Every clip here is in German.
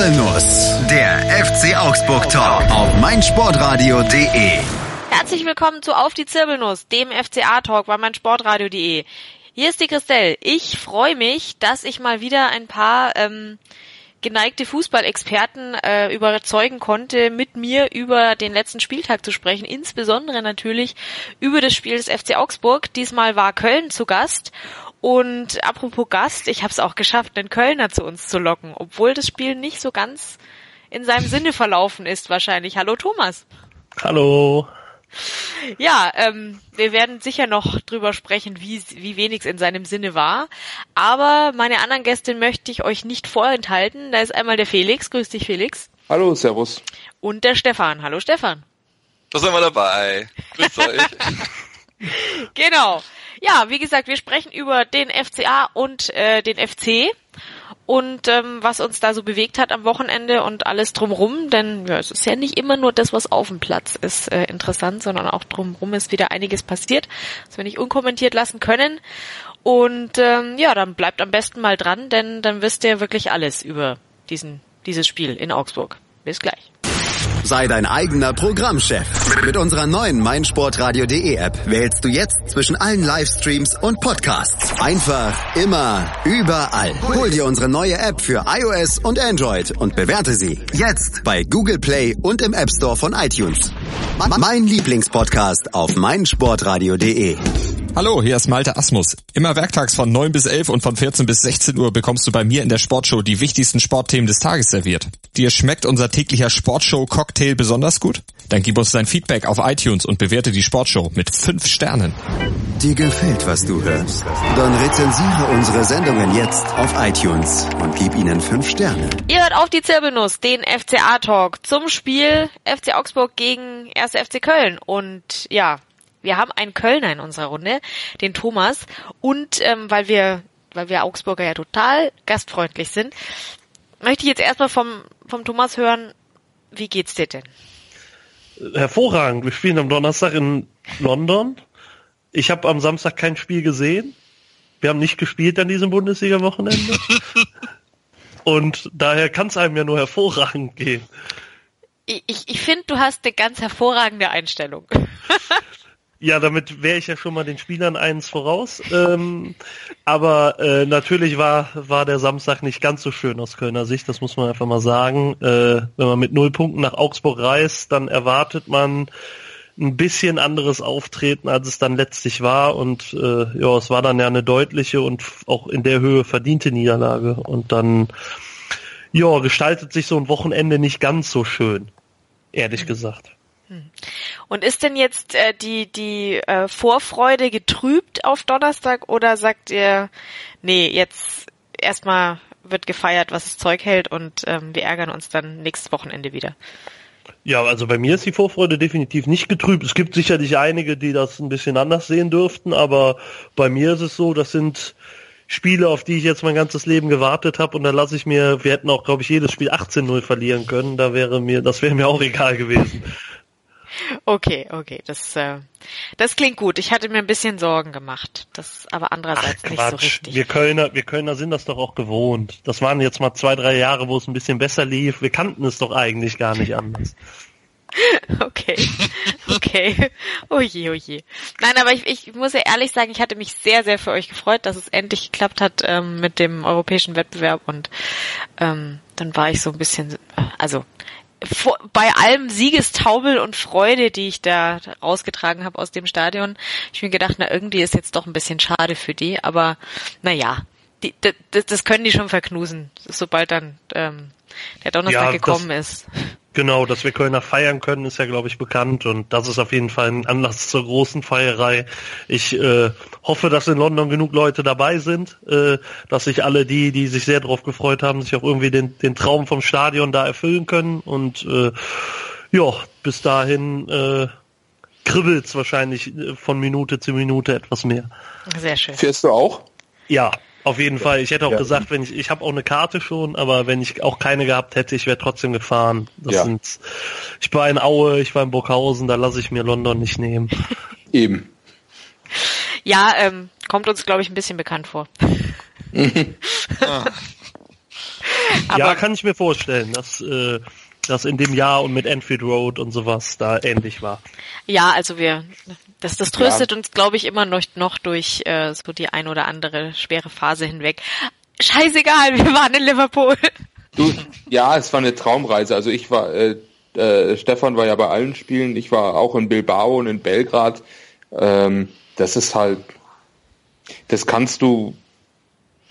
Zirbelnuss, der FC Augsburg Talk auf meinsportradio.de. Herzlich willkommen zu Auf die Zirbelnuss, dem FCA Talk bei meinsportradio.de. Hier ist die Christelle. Ich freue mich, dass ich mal wieder ein paar ähm, geneigte Fußballexperten äh, überzeugen konnte, mit mir über den letzten Spieltag zu sprechen, insbesondere natürlich über das Spiel des FC Augsburg. Diesmal war Köln zu Gast und apropos Gast, ich habe es auch geschafft, einen Kölner zu uns zu locken, obwohl das Spiel nicht so ganz in seinem Sinne verlaufen ist wahrscheinlich. Hallo Thomas. Hallo. Ja, ähm, wir werden sicher noch drüber sprechen, wie, wie wenig es in seinem Sinne war. Aber meine anderen Gäste möchte ich euch nicht vorenthalten. Da ist einmal der Felix. Grüß dich, Felix. Hallo, Servus. Und der Stefan. Hallo, Stefan. Da sind wir dabei. Grüß euch. genau. Ja, wie gesagt, wir sprechen über den FCA und äh, den FC und ähm, was uns da so bewegt hat am Wochenende und alles drumrum, denn ja, es ist ja nicht immer nur das, was auf dem Platz ist, äh, interessant, sondern auch drumrum ist wieder einiges passiert, was wir nicht unkommentiert lassen können. Und ähm, ja, dann bleibt am besten mal dran, denn dann wisst ihr wirklich alles über diesen dieses Spiel in Augsburg. Bis gleich. Sei dein eigener Programmchef. Mit unserer neuen meinsportradio.de App wählst du jetzt zwischen allen Livestreams und Podcasts. Einfach, immer, überall. Hol dir unsere neue App für iOS und Android und bewerte sie jetzt bei Google Play und im App Store von iTunes. Mein Lieblingspodcast auf meinsportradio.de. Hallo, hier ist Malte Asmus. Immer werktags von 9 bis 11 und von 14 bis 16 Uhr bekommst du bei mir in der Sportshow die wichtigsten Sportthemen des Tages serviert. Dir schmeckt unser täglicher Sportshow-Cocktail besonders gut? Dann gib uns dein Feedback auf iTunes und bewerte die Sportshow mit 5 Sternen. Dir gefällt, was du hörst? Dann rezensiere unsere Sendungen jetzt auf iTunes und gib ihnen 5 Sterne. Ihr hört auf die Zirbelnuss, den FCA-Talk zum Spiel FC Augsburg gegen 1. FC Köln. Und ja, wir haben einen Kölner in unserer Runde, den Thomas. Und ähm, weil wir, weil wir Augsburger ja total gastfreundlich sind, möchte ich jetzt erstmal vom, vom Thomas hören, wie geht's dir denn? Hervorragend. Wir spielen am Donnerstag in London. Ich habe am Samstag kein Spiel gesehen. Wir haben nicht gespielt an diesem Bundesliga-Wochenende. Und daher kann es einem ja nur hervorragend gehen. Ich, ich, ich finde, du hast eine ganz hervorragende Einstellung. Ja, damit wäre ich ja schon mal den Spielern eins voraus. Ähm, aber äh, natürlich war, war der Samstag nicht ganz so schön aus Kölner Sicht, das muss man einfach mal sagen. Äh, wenn man mit null Punkten nach Augsburg reist, dann erwartet man ein bisschen anderes Auftreten, als es dann letztlich war. Und äh, ja, es war dann ja eine deutliche und auch in der Höhe verdiente Niederlage. Und dann ja, gestaltet sich so ein Wochenende nicht ganz so schön, ehrlich gesagt. Und ist denn jetzt äh, die, die äh, Vorfreude getrübt auf Donnerstag oder sagt ihr, nee, jetzt erstmal wird gefeiert, was das Zeug hält und ähm, wir ärgern uns dann nächstes Wochenende wieder? Ja, also bei mir ist die Vorfreude definitiv nicht getrübt. Es gibt sicherlich einige, die das ein bisschen anders sehen dürften, aber bei mir ist es so, das sind Spiele, auf die ich jetzt mein ganzes Leben gewartet habe und da lasse ich mir, wir hätten auch, glaube ich, jedes Spiel 18-0 verlieren können, da wäre mir, das wäre mir auch egal gewesen. Okay, okay, das, äh, das klingt gut. Ich hatte mir ein bisschen Sorgen gemacht, das aber andererseits Ach, nicht so richtig. Wir Kölner, wir Kölner sind das doch auch gewohnt. Das waren jetzt mal zwei, drei Jahre, wo es ein bisschen besser lief. Wir kannten es doch eigentlich gar nicht anders. Okay, okay. Oh je, oh je. Nein, aber ich, ich muss ja ehrlich sagen, ich hatte mich sehr, sehr für euch gefreut, dass es endlich geklappt hat ähm, mit dem europäischen Wettbewerb und ähm, dann war ich so ein bisschen, also vor, bei allem Siegestaubel und Freude, die ich da rausgetragen habe aus dem Stadion, ich mir gedacht, na irgendwie ist jetzt doch ein bisschen schade für die, aber naja, die, das, das können die schon verknusen, sobald dann ähm, der Donnerstag Ja, gekommen das- ist. Genau, dass wir Kölner feiern können, ist ja, glaube ich, bekannt und das ist auf jeden Fall ein Anlass zur großen Feierei. Ich äh, hoffe, dass in London genug Leute dabei sind, äh, dass sich alle die, die sich sehr darauf gefreut haben, sich auch irgendwie den, den Traum vom Stadion da erfüllen können und äh, ja, bis dahin äh, kribbelt's wahrscheinlich äh, von Minute zu Minute etwas mehr. Sehr schön. Fährst du auch? Ja, auf jeden Fall. Ich hätte auch Ja. gesagt, wenn ich, ich habe auch eine Karte schon, aber wenn ich auch keine gehabt hätte, ich wäre trotzdem gefahren. Das Ja. sind, ich war in Aue, ich war in Burghausen, da lasse ich mir London nicht nehmen. Eben. Ja, ähm, kommt uns, glaube ich, ein bisschen bekannt vor. ja, kann ich mir vorstellen, dass äh, das in dem Jahr und mit Enfield Road und sowas da ähnlich war. Ja, also wir, das, das tröstet ja. uns, glaube ich, immer noch, noch durch äh, so die ein oder andere schwere Phase hinweg. Scheißegal, wir waren in Liverpool. Du, ja, es war eine Traumreise. Also ich war, äh, äh, Stefan war ja bei allen Spielen, ich war auch in Bilbao und in Belgrad. Ähm, das ist halt, das kannst du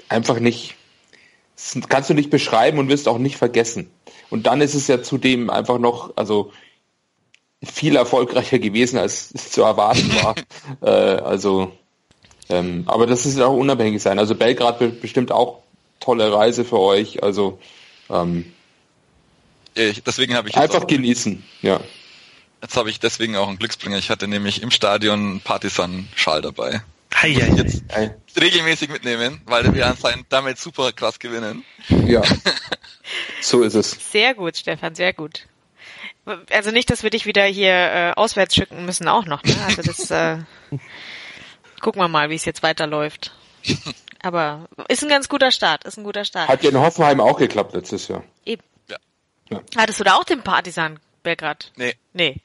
einfach nicht, kannst du nicht beschreiben und wirst auch nicht vergessen. Und dann ist es ja zudem einfach noch, also viel erfolgreicher gewesen, als es zu erwarten war. äh, also, ähm, aber das ist auch unabhängig sein. Also Belgrad bestimmt auch tolle Reise für euch. Also ähm, ich, deswegen habe ich einfach genießen. Ja. Jetzt habe ich deswegen auch einen Glücksbringer. Ich hatte nämlich im Stadion Partisan-Schal dabei. Hei, hei, jetzt hei. regelmäßig mitnehmen, weil wir anscheinend damit super krass gewinnen. Ja. so ist es. Sehr gut, Stefan, sehr gut. Also nicht, dass wir dich wieder hier äh, auswärts schicken müssen, auch noch. Ne? Also das äh, gucken wir mal, wie es jetzt weiterläuft. Aber ist ein ganz guter Start, ist ein guter Start. Hat ja in Hoffenheim auch geklappt letztes Jahr. Eben. Ja. ja. Hattest du da auch den Partisan Belgrad? Nee. Nee.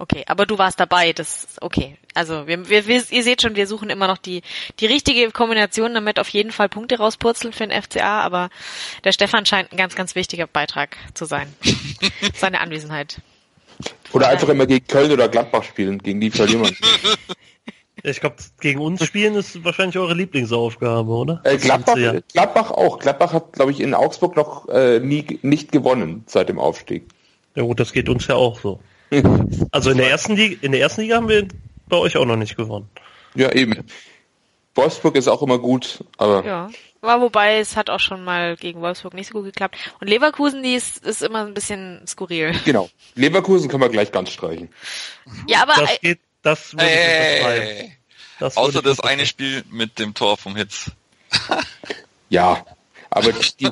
Okay, aber du warst dabei, das okay. Also wir, wir, wir, ihr seht schon, wir suchen immer noch die die richtige Kombination, damit auf jeden Fall Punkte rauspurzeln für den FCA, aber der Stefan scheint ein ganz, ganz wichtiger Beitrag zu sein. Seine Anwesenheit. Oder einfach immer gegen Köln oder Gladbach spielen, gegen die verlieren wir. Ich glaube, gegen uns spielen ist wahrscheinlich eure Lieblingsaufgabe, oder? Äh, Gladbach, Gladbach auch. Gladbach hat, glaube ich, in Augsburg noch äh, nie nicht gewonnen seit dem Aufstieg. Ja gut, das geht uns ja auch so. Also in der ersten Liga, in der ersten Liga haben wir bei euch auch noch nicht gewonnen. Ja, eben. Wolfsburg ist auch immer gut, aber. Ja. War wobei es hat auch schon mal gegen Wolfsburg nicht so gut geklappt. Und Leverkusen, die ist, ist immer ein bisschen skurril. Genau. Leverkusen können wir gleich ganz streichen. Ja, aber. Das geht, das würde hey, das Außer das eine Spiel mit dem Tor vom Hitz. ja, aber die,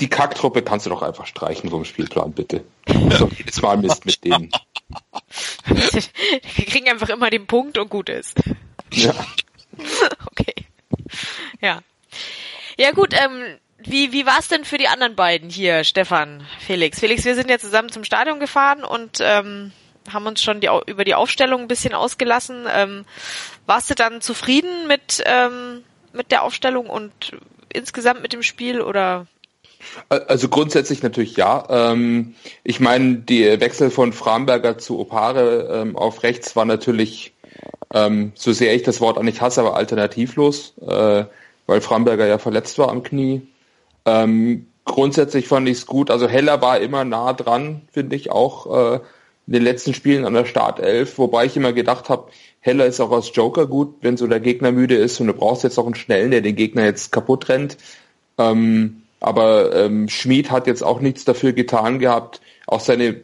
die Kacktruppe kannst du doch einfach streichen vom Spielplan, bitte. So, jedes Mal Mist mit denen. Wir kriegen einfach immer den Punkt und gut ist. Ja. Okay. Ja. Ja gut, ähm, wie, wie war es denn für die anderen beiden hier, Stefan, Felix? Felix, wir sind ja zusammen zum Stadion gefahren und ähm, haben uns schon die, über die Aufstellung ein bisschen ausgelassen. Ähm, warst du dann zufrieden mit, ähm, mit der Aufstellung und insgesamt mit dem Spiel oder also grundsätzlich natürlich ja. Ähm, ich meine, die Wechsel von Framberger zu Opare ähm, auf rechts war natürlich, ähm, so sehr ich das Wort auch nicht hasse, aber alternativlos, äh, weil Framberger ja verletzt war am Knie. Grundsätzlich fand ich es gut. Also Heller war immer nah dran, finde ich auch äh, in den letzten Spielen an der Startelf, wobei ich immer gedacht habe, Heller ist auch als Joker gut, wenn so der Gegner müde ist und du brauchst jetzt auch einen schnellen, der den Gegner jetzt kaputt rennt. Aber ähm, Schmid hat jetzt auch nichts dafür getan gehabt. Auch seine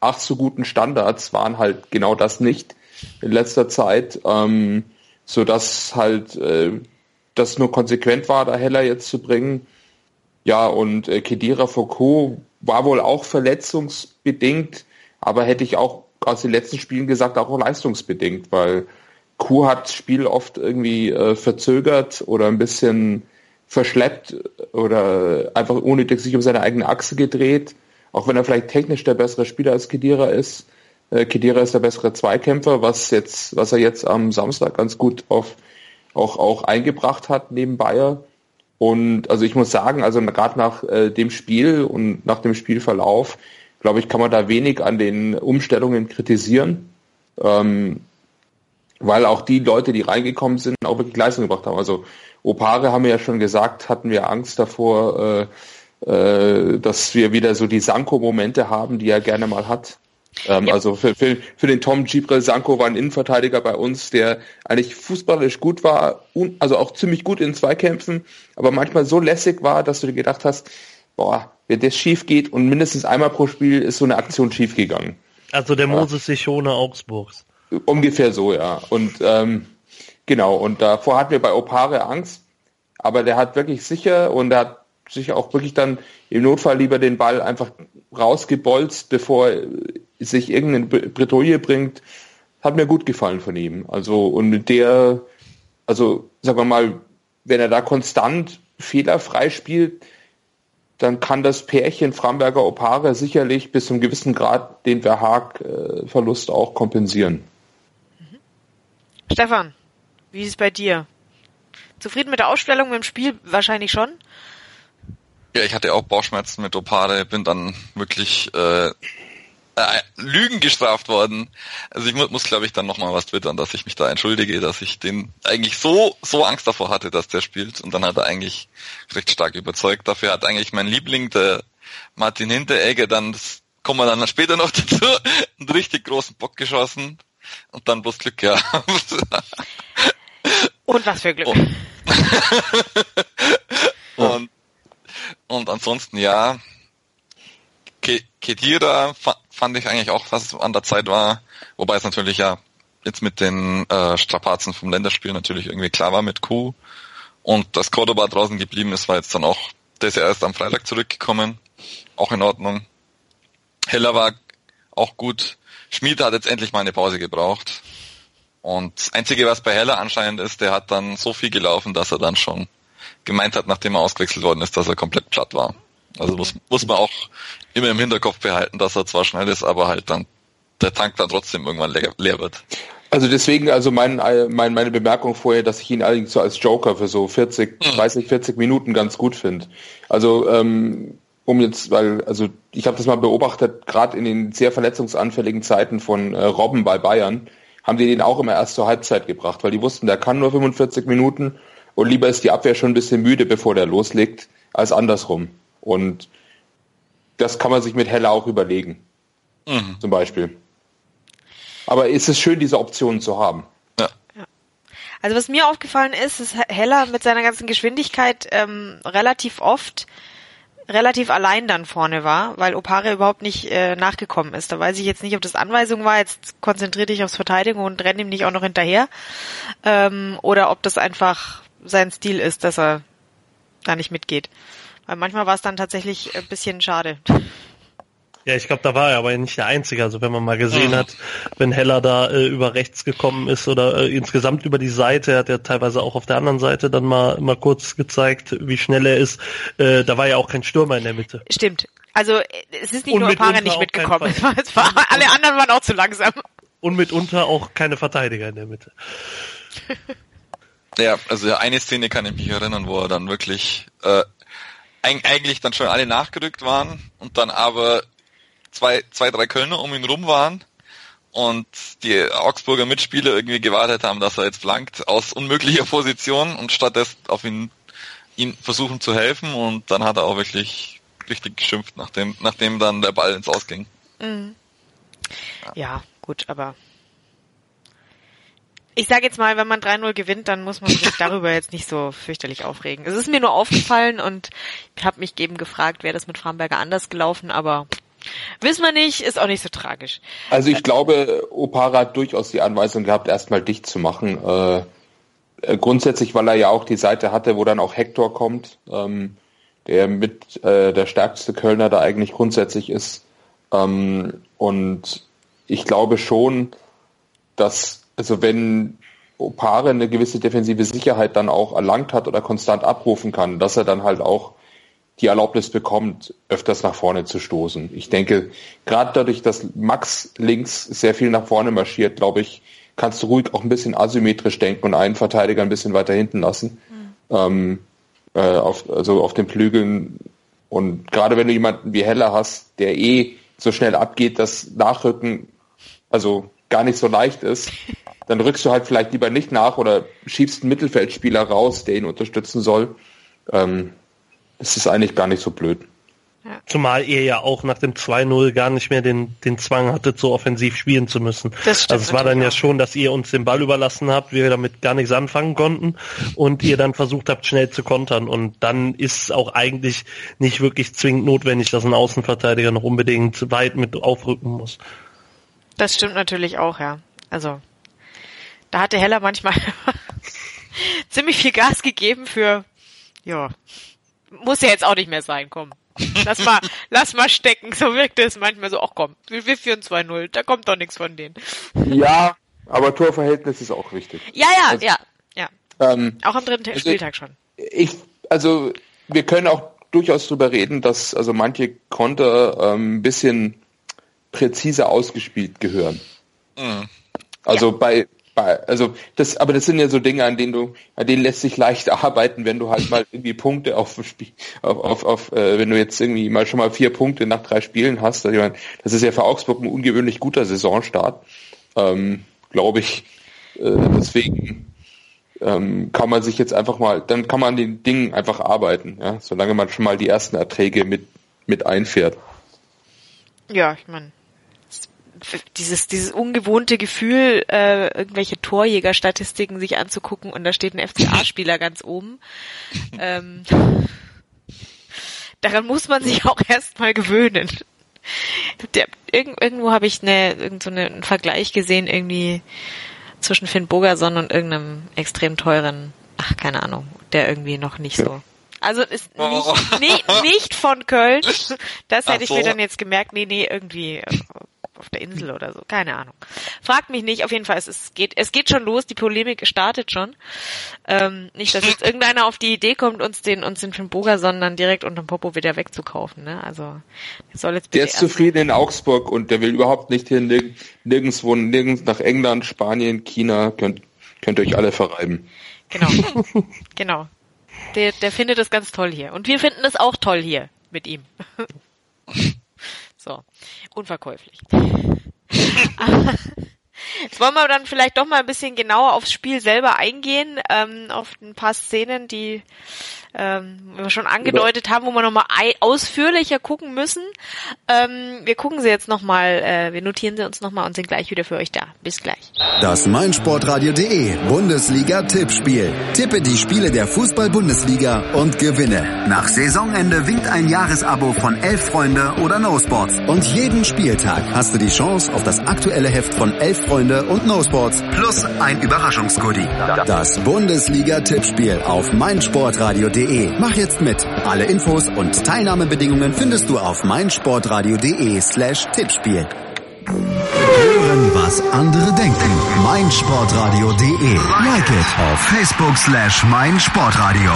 ach so guten Standards waren halt genau das nicht in letzter Zeit, ähm, so dass halt äh, das nur konsequent war, da Heller jetzt zu bringen. Ja, und äh, Kedira Foucault war wohl auch verletzungsbedingt, aber hätte ich auch aus den letzten Spielen gesagt, auch leistungsbedingt, weil Kuh hat Spiel oft irgendwie äh, verzögert oder ein bisschen verschleppt oder einfach unnötig sich um seine eigene Achse gedreht, auch wenn er vielleicht technisch der bessere Spieler als Kedira ist. Äh, Kedira ist der bessere Zweikämpfer, was jetzt, was er jetzt am Samstag ganz gut auf, auch, auch eingebracht hat neben Bayer. Und also ich muss sagen, also gerade nach äh, dem Spiel und nach dem Spielverlauf, glaube ich, kann man da wenig an den Umstellungen kritisieren. Ähm, weil auch die Leute, die reingekommen sind, auch wirklich Leistung gebracht haben. Also Opare haben wir ja schon gesagt, hatten wir Angst davor, äh, äh, dass wir wieder so die Sanko-Momente haben, die er gerne mal hat. Ähm, ja. Also für, für, für den Tom Gibril Sanko war ein Innenverteidiger bei uns, der eigentlich fußballisch gut war, un, also auch ziemlich gut in Zweikämpfen, aber manchmal so lässig war, dass du dir gedacht hast, boah, wenn das schief geht und mindestens einmal pro Spiel ist so eine Aktion schief gegangen. Also der Moses ja. Sichone Augsburgs. Ungefähr so, ja. Und ähm, Genau, und davor hatten wir bei Opare Angst, aber der hat wirklich sicher und er hat sich auch wirklich dann im Notfall lieber den Ball einfach rausgebolzt, bevor sich irgendeine Bretouille bringt. Hat mir gut gefallen von ihm. Also, und mit der, also, sagen wir mal, wenn er da konstant fehlerfrei spielt, dann kann das Pärchen Framberger Opare sicherlich bis zu einem gewissen Grad den Verhaag-Verlust auch kompensieren. Stefan, wie ist es bei dir? Zufrieden mit der Ausstellung, mit dem Spiel? Wahrscheinlich schon. Ja, ich hatte auch Bauchschmerzen mit Opare, bin dann wirklich äh, äh, Lügen gestraft worden. Also ich mu muss, glaube ich, dann nochmal was twittern, dass ich mich da entschuldige, dass ich den eigentlich so, so Angst davor hatte, dass der spielt. Und dann hat er eigentlich recht stark überzeugt. Dafür hat eigentlich mein Liebling, der Martin Hinteregger, dann, das kommen wir dann später noch dazu, einen richtig großen Bock geschossen und dann bloß Glück gehabt. Und was für Glück. Und, und, und ansonsten ja, Kedira fand ich eigentlich auch, was an der Zeit war, wobei es natürlich ja jetzt mit den äh, Strapazen vom Länderspiel natürlich irgendwie klar war mit Q und dass Cordoba draußen geblieben ist, war jetzt dann auch, der ist ja erst am Freitag zurückgekommen, auch in Ordnung. Heller war auch gut. Schmied hat jetzt endlich mal eine Pause gebraucht. Und das Einzige, was bei Heller anscheinend ist, der hat dann so viel gelaufen, dass er dann schon gemeint hat, nachdem er ausgewechselt worden ist, dass er komplett platt war. Also muss, muss man auch immer im Hinterkopf behalten, dass er zwar schnell ist, aber halt dann der Tank dann trotzdem irgendwann leer, leer wird. Also deswegen, also mein, mein, meine Bemerkung vorher, dass ich ihn allerdings so als Joker für so 40, 30, 40 Minuten ganz gut finde. Also ähm, um jetzt, weil, also ich habe das mal beobachtet, gerade in den sehr verletzungsanfälligen Zeiten von äh, Robben bei Bayern, haben die den auch immer erst zur Halbzeit gebracht, weil die wussten, der kann nur 45 Minuten und lieber ist die Abwehr schon ein bisschen müde, bevor der loslegt, als andersrum. Und das kann man sich mit Heller auch überlegen. Mhm. Zum Beispiel. Aber ist es schön, diese Optionen zu haben. Ja. Also was mir aufgefallen ist, ist Heller mit seiner ganzen Geschwindigkeit ähm, relativ oft relativ allein dann vorne war, weil Opare überhaupt nicht äh, nachgekommen ist. Da weiß ich jetzt nicht, ob das Anweisung war, jetzt konzentriere dich aufs Verteidigen und renn ihm nicht auch noch hinterher. Ähm, oder ob das einfach sein Stil ist, dass er da nicht mitgeht. Weil manchmal war es dann tatsächlich ein bisschen schade. Ja, ich glaube, da war er aber nicht der Einzige. Also wenn man mal gesehen mhm. hat, wenn Heller da äh, über rechts gekommen ist oder äh, insgesamt über die Seite, hat er teilweise auch auf der anderen Seite dann mal mal kurz gezeigt, wie schnell er ist. Äh, da war ja auch kein Stürmer in der Mitte. Stimmt. Also es ist nicht Und nur Paare nicht mitgekommen. Es war, es war, alle anderen waren auch zu langsam. Und mitunter auch keine Verteidiger in der Mitte. Ja, also eine Szene kann ich mich erinnern, wo er dann wirklich äh, eigentlich dann schon alle nachgerückt waren und dann aber zwei, zwei, drei Kölner um ihn rum waren und die Augsburger Mitspieler irgendwie gewartet haben, dass er jetzt flankt aus unmöglicher Position und stattdessen auf ihn, ihn versuchen zu helfen und dann hat er auch wirklich richtig geschimpft, nachdem, nachdem dann der Ball ins Ausging. Mhm. Ja. ja, gut, aber ich sage jetzt mal, wenn man 3-0 gewinnt, dann muss man sich darüber jetzt nicht so fürchterlich aufregen. Es ist mir nur aufgefallen und ich habe mich eben gefragt, wäre das mit Framberger anders gelaufen, aber wissen wir nicht, ist auch nicht so tragisch. Also ich glaube, Opara hat durchaus die Anweisung gehabt, erstmal dicht zu machen. Äh, äh, grundsätzlich, weil er ja auch die Seite hatte, wo dann auch Hector kommt, ähm, der mit äh, der stärkste Kölner da eigentlich grundsätzlich ist. Ähm, und ich glaube schon, dass also wenn Opare eine gewisse defensive Sicherheit dann auch erlangt hat oder konstant abrufen kann, dass er dann halt auch die Erlaubnis bekommt, öfters nach vorne zu stoßen. Ich denke, gerade dadurch, dass Max links sehr viel nach vorne marschiert, glaube ich, kannst du ruhig auch ein bisschen asymmetrisch denken und einen Verteidiger ein bisschen weiter hinten lassen. Mhm. Ähm, äh, auf, also auf den Flügeln. Und gerade wenn du jemanden wie Heller hast, der eh so schnell abgeht, dass Nachrücken also gar nicht so leicht ist, dann rückst du halt vielleicht lieber nicht nach oder schiebst einen Mittelfeldspieler raus, der ihn unterstützen soll. Ähm, es ist eigentlich gar nicht so blöd. Ja. Zumal ihr ja auch nach dem 2-0 gar nicht mehr den, den Zwang hattet, so offensiv spielen zu müssen. also es war dann ja auch. schon, dass ihr uns den Ball überlassen habt, wir damit gar nichts anfangen konnten und ihr dann versucht habt, schnell zu kontern. Und dann ist es auch eigentlich nicht wirklich zwingend notwendig, dass ein Außenverteidiger noch unbedingt weit mit aufrücken muss. Das stimmt natürlich auch, ja. Also da hatte Heller manchmal ziemlich viel Gas gegeben für, ja, muss ja jetzt auch nicht mehr sein, komm. Lass mal, lass mal stecken. So wirkt es manchmal so, ach komm, wir führen 2-0, da kommt doch nichts von denen. Ja, aber Torverhältnis ist auch wichtig. Ja, ja, also, ja, ja. Ähm, auch am dritten also Spieltag schon. Ich, also, wir können auch durchaus drüber reden, dass also manche Konter ähm, ein bisschen präziser ausgespielt gehören. Mhm. Also ja. bei, bei, also das, aber das sind ja so Dinge, an denen du, an denen lässt sich leicht arbeiten, wenn du halt mal irgendwie Punkte auf Spiel, auf, auf, auf äh, wenn du jetzt irgendwie mal schon mal vier Punkte nach drei Spielen hast. Also ich meine, das ist ja für Augsburg ein ungewöhnlich guter Saisonstart, ähm, glaube ich. Äh, deswegen ähm, kann man sich jetzt einfach mal, dann kann man an den Dingen einfach arbeiten, ja, solange man schon mal die ersten Erträge mit mit einfährt. Ja, ich meine, dieses, dieses ungewohnte Gefühl, äh, irgendwelche Torjägerstatistiken sich anzugucken und da steht ein FCA-Spieler ganz oben. Ähm, daran muss man sich auch erstmal gewöhnen. Der, irgend, irgendwo habe ich eine, irgend so einen Vergleich gesehen, irgendwie zwischen Finn Bogerson und irgendeinem extrem teuren, ach, keine Ahnung, der irgendwie noch nicht so. Also ist nicht, oh. nicht, nicht von Köln. Das hätte so. ich mir dann jetzt gemerkt. Nee, nee, irgendwie äh, auf der Insel oder so, keine Ahnung. Fragt mich nicht, auf jeden Fall, es, es geht, es geht schon los, die Polemik startet schon. Ähm, nicht, dass jetzt irgendeiner auf die Idee kommt, uns den, uns den Boga, sondern direkt unterm Popo wieder wegzukaufen, ne? Also, soll jetzt Der ist zufrieden in Augsburg und der will überhaupt nicht hier nirg nirgendwo, nirgends nach England, Spanien, China, könnt, könnt ihr euch alle verreiben. Genau. genau. Der, der findet es ganz toll hier. Und wir finden es auch toll hier mit ihm. so unverkäuflich. Jetzt wollen wir dann vielleicht doch mal ein bisschen genauer aufs Spiel selber eingehen, ähm, auf ein paar Szenen, die ähm, wir schon angedeutet haben, wo wir nochmal ausführlicher gucken müssen. Ähm, wir gucken sie jetzt nochmal, äh, wir notieren sie uns nochmal und sind gleich wieder für euch da. Bis gleich. Das meinsportradio.de Bundesliga-Tippspiel. Tippe die Spiele der Fußball-Bundesliga und gewinne. Nach Saisonende winkt ein Jahresabo von Elf Freunde oder No Sports. Und jeden Spieltag hast du die Chance auf das aktuelle Heft von Elf Freunde und No Sports plus ein Überraschungsgoodie. Das Bundesliga-Tippspiel auf meinsportradio.de meinsportradio.de. Mach jetzt mit. Alle Infos und Teilnahmebedingungen findest du auf meinsportradio.de slash Tippspiel. Hören, was andere denken. meinsportradio.de. Like it auf Facebook slash meinsportradio.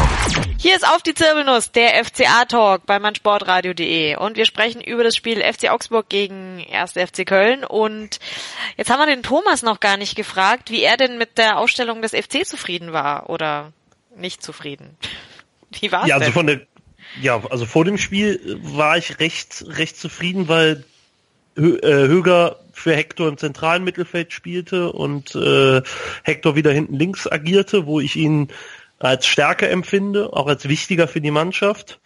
Hier ist auf die Zirbelnuss, der FCA-Talk bei meinsportradio.de und wir sprechen über das Spiel FC Augsburg gegen 1. FC Köln und jetzt haben wir den Thomas noch gar nicht gefragt, wie er denn mit der Ausstellung des FC zufrieden war oder nicht zufrieden. Wie war's ja, also denn? von der, ja, also vor dem Spiel war ich recht, recht zufrieden, weil äh, Höger für Hector im zentralen Mittelfeld spielte und äh, Hector wieder hinten links agierte, wo ich ihn als stärker empfinde, auch als wichtiger für die Mannschaft.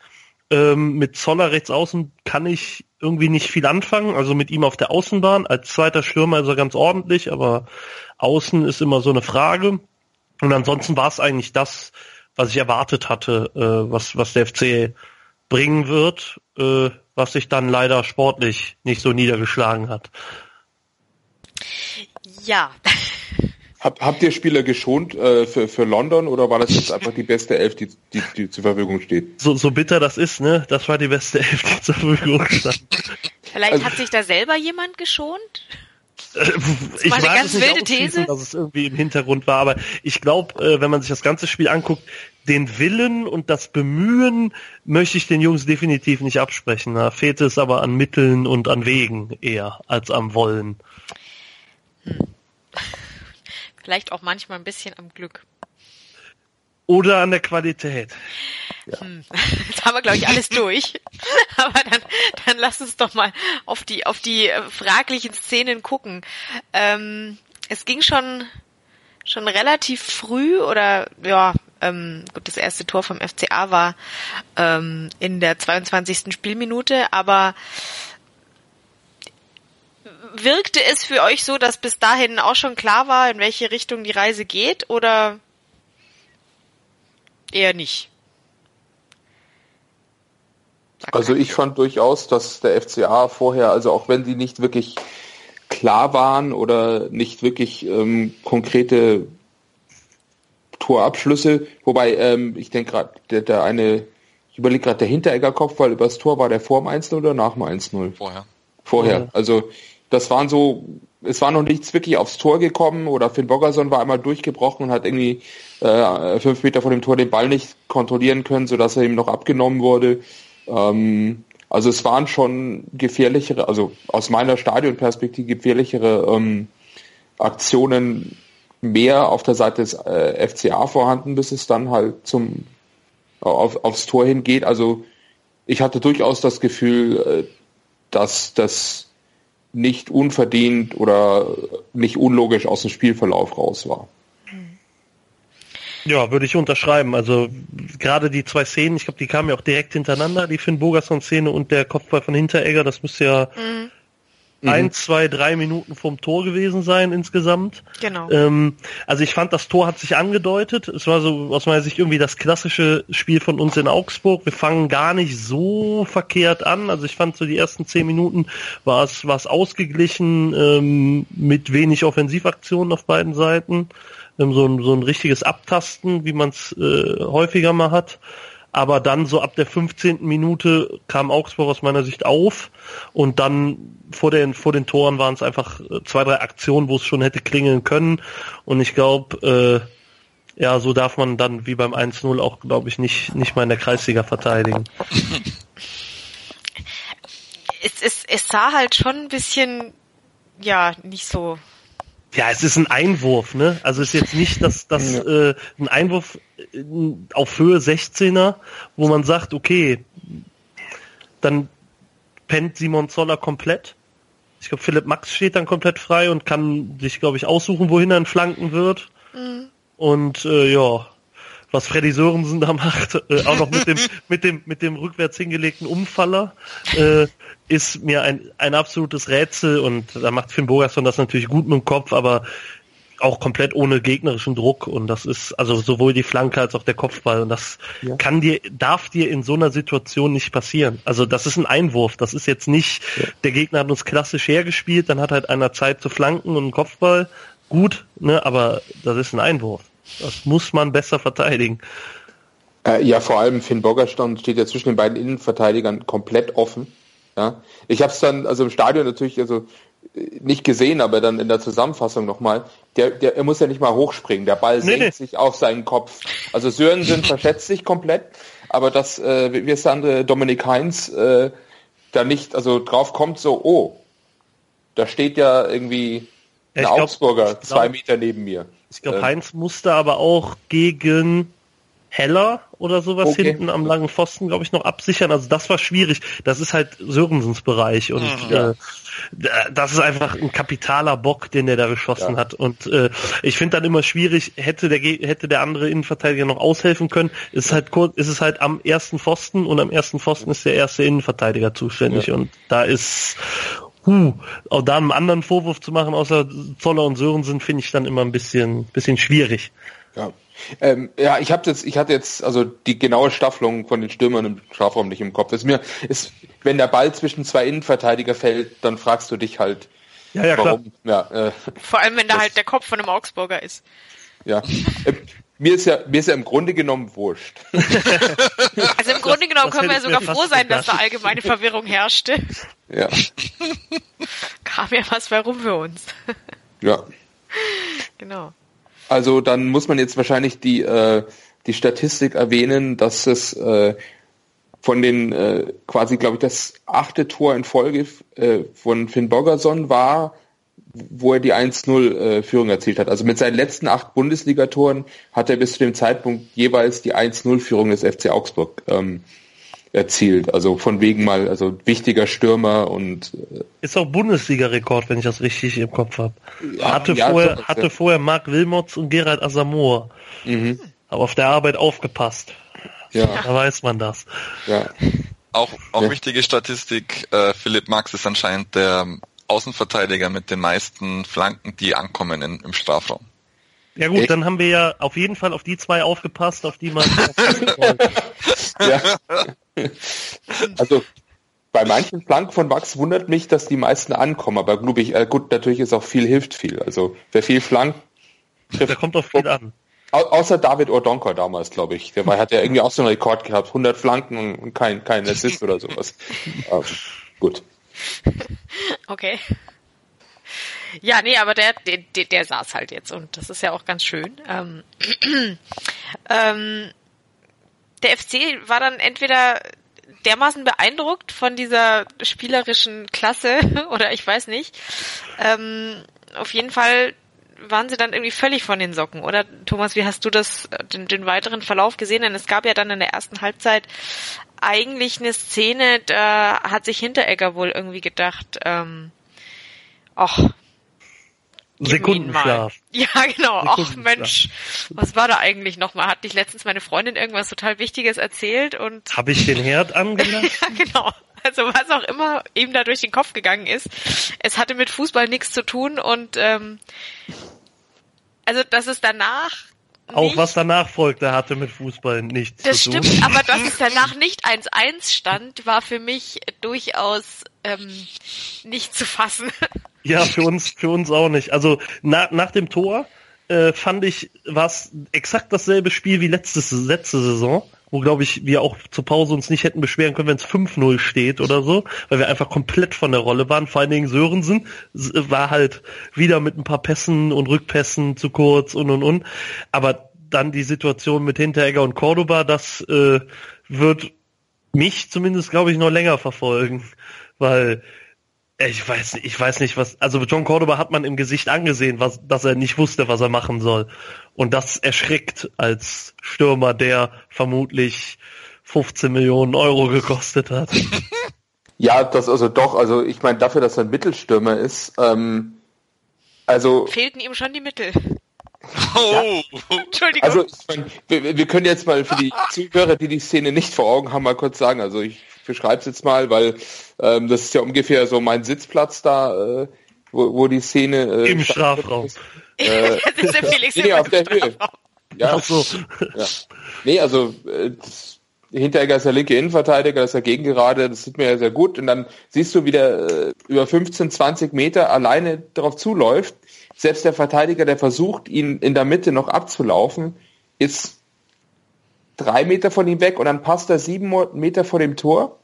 Ähm, mit Zoller rechts außen kann ich irgendwie nicht viel anfangen, also mit ihm auf der Außenbahn. Als zweiter Stürmer ist er ganz ordentlich, aber außen ist immer so eine Frage. Und ansonsten war es eigentlich das, was ich erwartet hatte, äh, was, was der FC bringen wird, äh, was sich dann leider sportlich nicht so niedergeschlagen hat. Ja. Hab, habt ihr Spieler geschont äh, für, für London oder war das jetzt einfach die beste Elf, die, die, die zur Verfügung steht? So, so bitter das ist, ne? Das war die beste Elf, die zur Verfügung stand. Vielleicht also, hat sich da selber jemand geschont? ich weiß ganz es nicht These? dass es irgendwie im Hintergrund war, aber ich glaube, äh, wenn man sich das ganze Spiel anguckt, den Willen und das Bemühen möchte ich den Jungs definitiv nicht absprechen. Da fehlt es aber an Mitteln und an Wegen eher als am Wollen. Hm. Vielleicht auch manchmal ein bisschen am Glück. Oder an der Qualität. Ja. Hm. Jetzt haben wir, glaube ich, alles durch. Aber dann, dann lass uns doch mal auf die, auf die äh, fraglichen Szenen gucken. Ähm, es ging schon, schon relativ früh oder ja, ähm, gut, das erste Tor vom FCA war ähm, in der 22. Spielminute, aber wirkte es für euch so, dass bis dahin auch schon klar war, in welche Richtung die Reise geht oder eher nicht? Also ich fand durchaus, dass der FCA vorher, also auch wenn sie nicht wirklich klar waren oder nicht wirklich ähm, konkrete Torabschlüsse, wobei ähm, ich denke gerade, der, der eine, ich überlege gerade, der Hinteregger Kopfball übers Tor, war der vor dem 1-0 oder nach dem 1-0? Vorher. Vorher. Also das waren so, es war noch nichts wirklich aufs Tor gekommen oder Finn Bogerson war einmal durchgebrochen und hat irgendwie äh, fünf Meter vor dem Tor den Ball nicht kontrollieren können, sodass er ihm noch abgenommen wurde. Ähm, also es waren schon gefährlichere, also aus meiner Stadionperspektive gefährlichere ähm, Aktionen mehr auf der Seite des äh, FCA vorhanden, bis es dann halt zum auf, aufs Tor hingeht. Also ich hatte durchaus das Gefühl, äh, dass das nicht unverdient oder nicht unlogisch aus dem Spielverlauf raus war. Ja, würde ich unterschreiben. Also gerade die zwei Szenen, ich glaube, die kamen ja auch direkt hintereinander, die Finn Bogerson-Szene und der Kopfball von Hinteregger. Das müsste ja mhm. Ein, zwei, drei Minuten vom Tor gewesen sein insgesamt. Genau. Ähm, also ich fand, das Tor hat sich angedeutet. Es war so aus meiner Sicht irgendwie das klassische Spiel von uns in Augsburg. Wir fangen gar nicht so verkehrt an. Also ich fand so die ersten zehn Minuten war es, war es ausgeglichen ähm, mit wenig Offensivaktionen auf beiden Seiten so ein, so ein richtiges Abtasten, wie man es äh, häufiger mal hat. Aber dann so ab der 15. Minute kam Augsburg aus meiner Sicht auf und dann vor den, vor den Toren waren es einfach äh, zwei, drei Aktionen, wo es schon hätte klingeln können. Und ich glaube, äh, ja, so darf man dann wie beim 1-0 auch, glaube ich, nicht, nicht mal in der Kreisliga verteidigen. Es, es, es sah halt schon ein bisschen, ja, nicht so ja, es ist ein Einwurf, ne? Also ist jetzt nicht dass das ja. äh, ein Einwurf äh, auf Höhe 16er, wo man sagt, okay, dann pennt Simon Zoller komplett. Ich glaube, Philipp Max steht dann komplett frei und kann sich, glaube ich, aussuchen, wohin er in Flanken wird. Mhm. Und äh, ja, was Freddy Sörensen da macht, äh, auch noch mit dem mit dem mit dem rückwärts hingelegten Umfaller, äh, ist mir ein ein absolutes Rätsel und da macht Finn Bogerson das natürlich gut mit dem Kopf, aber auch komplett ohne gegnerischen Druck und das ist also sowohl die Flanke als auch der Kopfball und das ja. kann dir darf dir in so einer Situation nicht passieren. Also das ist ein Einwurf, das ist jetzt nicht ja. der Gegner hat uns klassisch hergespielt, dann hat halt einer Zeit zu flanken und einen Kopfball, gut, ne, aber das ist ein Einwurf. Das muss man besser verteidigen. Äh, ja, vor allem Finn Boggerstone steht ja zwischen den beiden Innenverteidigern komplett offen. Ja, ich habe es dann also im Stadion natürlich also nicht gesehen, aber dann in der Zusammenfassung nochmal. Der, der, er muss ja nicht mal hochspringen. Der Ball nee, senkt nee. sich auf seinen Kopf. Also Sörensen verschätzt sich komplett, aber dass äh, wie es der andere Dominik Heinz äh, da nicht also drauf kommt so oh da steht ja irgendwie ein ja, Augsburger glaub, zwei Meter neben mir. Ich glaube, ähm. Heinz musste aber auch gegen Heller oder sowas okay. hinten am langen Pfosten, glaube ich, noch absichern. Also das war schwierig. Das ist halt Sörensens Bereich und mhm. äh, das ist einfach ein kapitaler Bock, den der da geschossen ja. hat. Und äh, ich finde dann immer schwierig, hätte der hätte der andere Innenverteidiger noch aushelfen können. Ist halt kurz, ist es halt am ersten Pfosten und am ersten Pfosten ist der erste Innenverteidiger zuständig ja. und da ist Huh, auch da einen anderen Vorwurf zu machen, außer Zoller und Sörensen, finde ich dann immer ein bisschen, bisschen schwierig. Ja, ähm, ja, ich habe jetzt, ich hatte jetzt also die genaue Staffelung von den Stürmern im Strafraum nicht im Kopf. ist mir, ist, wenn der Ball zwischen zwei Innenverteidiger fällt, dann fragst du dich halt, ja, ja, warum. Klar. Ja, äh, Vor allem, wenn da halt der Kopf von einem Augsburger ist. Ja. Äh, mir ist ja, mir ist ja im Grunde genommen wurscht. Also im Grunde genommen das können wir ja sogar froh sein, dass da allgemeine Verwirrung herrschte. Ja. Kam ja was warum für uns. Ja. Genau. Also dann muss man jetzt wahrscheinlich die, äh, die Statistik erwähnen, dass es äh, von den äh, quasi, glaube ich, das achte Tor in Folge äh, von Finn Bogerson war, wo er die 1-0-Führung äh, erzielt hat. Also mit seinen letzten acht Bundesligatoren hat er bis zu dem Zeitpunkt jeweils die 1-0-Führung des FC Augsburg ähm, erzielt. Also von wegen mal, also wichtiger Stürmer und äh, ist auch Bundesliga-Rekord, wenn ich das richtig im Kopf habe. Ja, hatte ja, vorher so, hatte ja. vorher Marc Wilmots und Gerald Asamoah. Mhm. Aber auf der Arbeit aufgepasst. Ja. Da weiß man das. Ja. Auch, auch wichtige Statistik, äh, Philipp Max ist anscheinend der Außenverteidiger mit den meisten Flanken, die ankommen in, im Strafraum. Ja gut, Echt? dann haben wir ja auf jeden Fall auf die zwei aufgepasst, auf die man ja. Also bei manchen Flanken von Max wundert mich, dass die meisten ankommen, aber glaube ich, äh, gut, natürlich ist auch viel hilft viel. Also wer viel flankt, trifft. Da kommt doch viel an. Au außer David Ordonker damals, glaube ich. Der hat ja irgendwie auch so einen Rekord gehabt, 100 Flanken und kein, kein Assist oder sowas. ähm, gut. Okay. Ja, nee, aber der, der, der saß halt jetzt und das ist ja auch ganz schön. Ähm, ähm, der FC war dann entweder dermaßen beeindruckt von dieser spielerischen Klasse oder ich weiß nicht. Ähm, auf jeden Fall waren sie dann irgendwie völlig von den Socken, oder Thomas, wie hast du das, den, den weiteren Verlauf gesehen? Denn es gab ja dann in der ersten Halbzeit eigentlich eine Szene, da hat sich Hinteregger wohl irgendwie gedacht, ähm, ach, Sekundenschlaf. Ja, genau. Ach Mensch, was war da eigentlich nochmal? Hat dich letztens meine Freundin irgendwas total Wichtiges erzählt und. Habe ich den Herd angelassen? ja, genau. Also was auch immer ihm da durch den Kopf gegangen ist. Es hatte mit Fußball nichts zu tun und ähm, also dass es danach auch nicht, was danach folgte, hatte mit Fußball nichts zu tun. Das stimmt, aber dass es danach nicht 1-1 stand, war für mich durchaus ähm, nicht zu fassen. Ja, für uns, für uns auch nicht. Also na, nach dem Tor äh, fand ich, war es exakt dasselbe Spiel wie letztes, letzte Saison, wo glaube ich wir auch zur Pause uns nicht hätten beschweren können, wenn es 5-0 steht oder so, weil wir einfach komplett von der Rolle waren. Vor allen Dingen Sörensen war halt wieder mit ein paar Pässen und Rückpässen zu kurz und und und. Aber dann die Situation mit Hinteregger und Cordoba, das äh, wird mich zumindest, glaube ich, noch länger verfolgen, weil ich weiß, ich weiß nicht, was, also John Cordoba hat man im Gesicht angesehen, was, dass er nicht wusste, was er machen soll. Und das erschreckt als Stürmer, der vermutlich 15 Millionen Euro gekostet hat. Ja, das also doch, also ich meine, dafür, dass er ein Mittelstürmer ist, ähm, also. Fehlten ihm schon die Mittel. Oh. Ja. Entschuldigung. Also ich mein, wir, wir können jetzt mal für die Zuhörer, die die Szene nicht vor Augen haben, mal kurz sagen. Also ich beschreibe es jetzt mal, weil ähm, das ist ja ungefähr so mein Sitzplatz da, äh, wo, wo die Szene äh, im Strafraum. Äh, nee, auf der Höhe. Ja. Ach so. ja. Nee, also äh, Hinteregger ist der linke Innenverteidiger, das ist dagegen gerade, das sieht mir ja sehr gut. Und dann siehst du, wie der äh, über 15, 20 Meter alleine darauf zuläuft. Selbst der Verteidiger, der versucht, ihn in der Mitte noch abzulaufen, ist drei Meter von ihm weg und dann passt er sieben Meter vor dem Tor.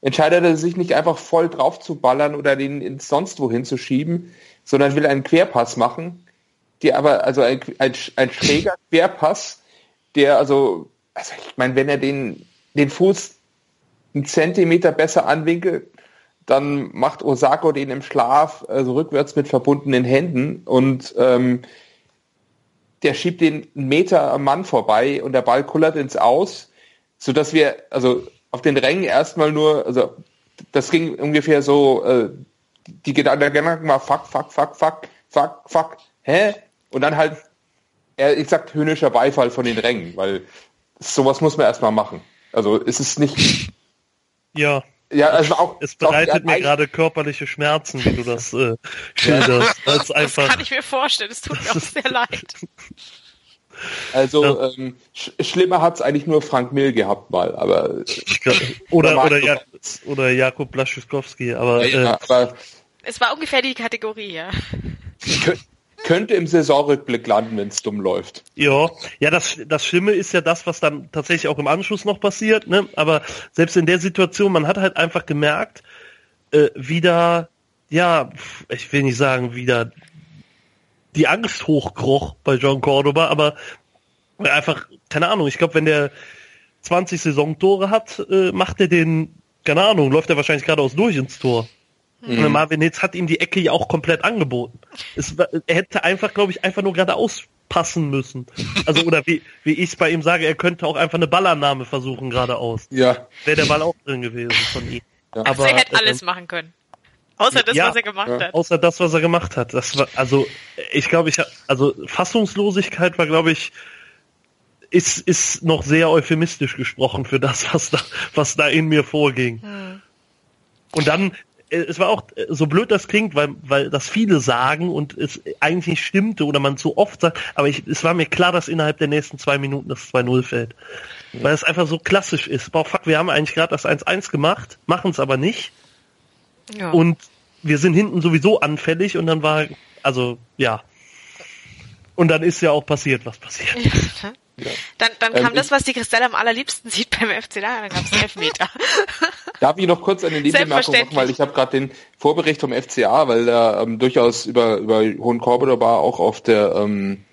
Entscheidet er sich nicht einfach voll drauf zu ballern oder den ins sonst wohin zu schieben, sondern will einen Querpass machen, der aber, also ein, ein, ein schräger Querpass, der also, also ich meine, wenn er den, den Fuß einen Zentimeter besser anwinkelt, dann macht Osako den im Schlaf, also rückwärts mit verbundenen Händen und ähm, der schiebt den Meter am Mann vorbei und der Ball kullert ins Aus, so dass wir also auf den Rängen erstmal nur, also das ging ungefähr so, äh, die Gedanken war fuck, fuck, fuck, fuck, fuck, fuck, hä? Und dann halt, ich sag höhnischer Beifall von den Rängen, weil sowas muss man erstmal machen. Also es ist nicht. Ja. Ja, also auch. Es bereitet mir gerade körperliche Schmerzen, wie du das äh, schilderst. Das, einfach, das kann ich mir vorstellen, es tut mir auch sehr leid. Also ja. ähm, sch schlimmer hat's eigentlich nur Frank Mill gehabt mal, aber oder oder, ja, oder Jakub Blaschkowski, aber, ja, äh, aber es war ungefähr die Kategorie, ja. Könnte im Saisonrückblick landen, wenn es dumm läuft. Ja, ja, das, das Schlimme ist ja das, was dann tatsächlich auch im Anschluss noch passiert, ne? Aber selbst in der Situation, man hat halt einfach gemerkt, äh, wieder, ja, ich will nicht sagen, wieder die Angst hochkroch bei John Cordoba, aber einfach, keine Ahnung, ich glaube, wenn der 20 Saisontore hat, äh, macht er den, keine Ahnung, läuft er wahrscheinlich geradeaus durch ins Tor. Mhm. Und Marvin Hitz hat ihm die Ecke ja auch komplett angeboten. Es, er hätte einfach, glaube ich, einfach nur geradeaus passen müssen. Also, oder wie, wie ich es bei ihm sage, er könnte auch einfach eine Ballannahme versuchen geradeaus. Ja. Wäre der Ball auch drin gewesen von ihm. Ja. Aber er hätte alles ähm, machen können. Außer das, ja, was er gemacht ja. hat. Außer das, was er gemacht hat. Das war, also, ich glaube, ich, also, Fassungslosigkeit war, glaube ich, ist, ist noch sehr euphemistisch gesprochen für das, was da, was da in mir vorging. Hm. Und dann, äh, es war auch äh, so blöd das klingt, weil, weil das viele sagen und es eigentlich nicht stimmte oder man zu oft sagt, aber ich, es war mir klar, dass innerhalb der nächsten zwei Minuten das 2-0 fällt. Ja. Weil es einfach so klassisch ist. Boah, fuck, wir haben eigentlich gerade das 1-1 gemacht, machen es aber nicht. Ja. Und wir sind hinten sowieso anfällig und dann war, also, ja. Und dann ist ja auch passiert, was passiert. Ja. Ja. Dann, dann kam ähm, das, was die Christelle am allerliebsten sieht beim FC da, dann gab es Elfmeter. Darf ich noch kurz eine Nebenbemerkung machen, weil ich habe gerade den Vorbericht vom FCA, weil da ähm, durchaus über, über Hohen Cordoba auch auf der ähm,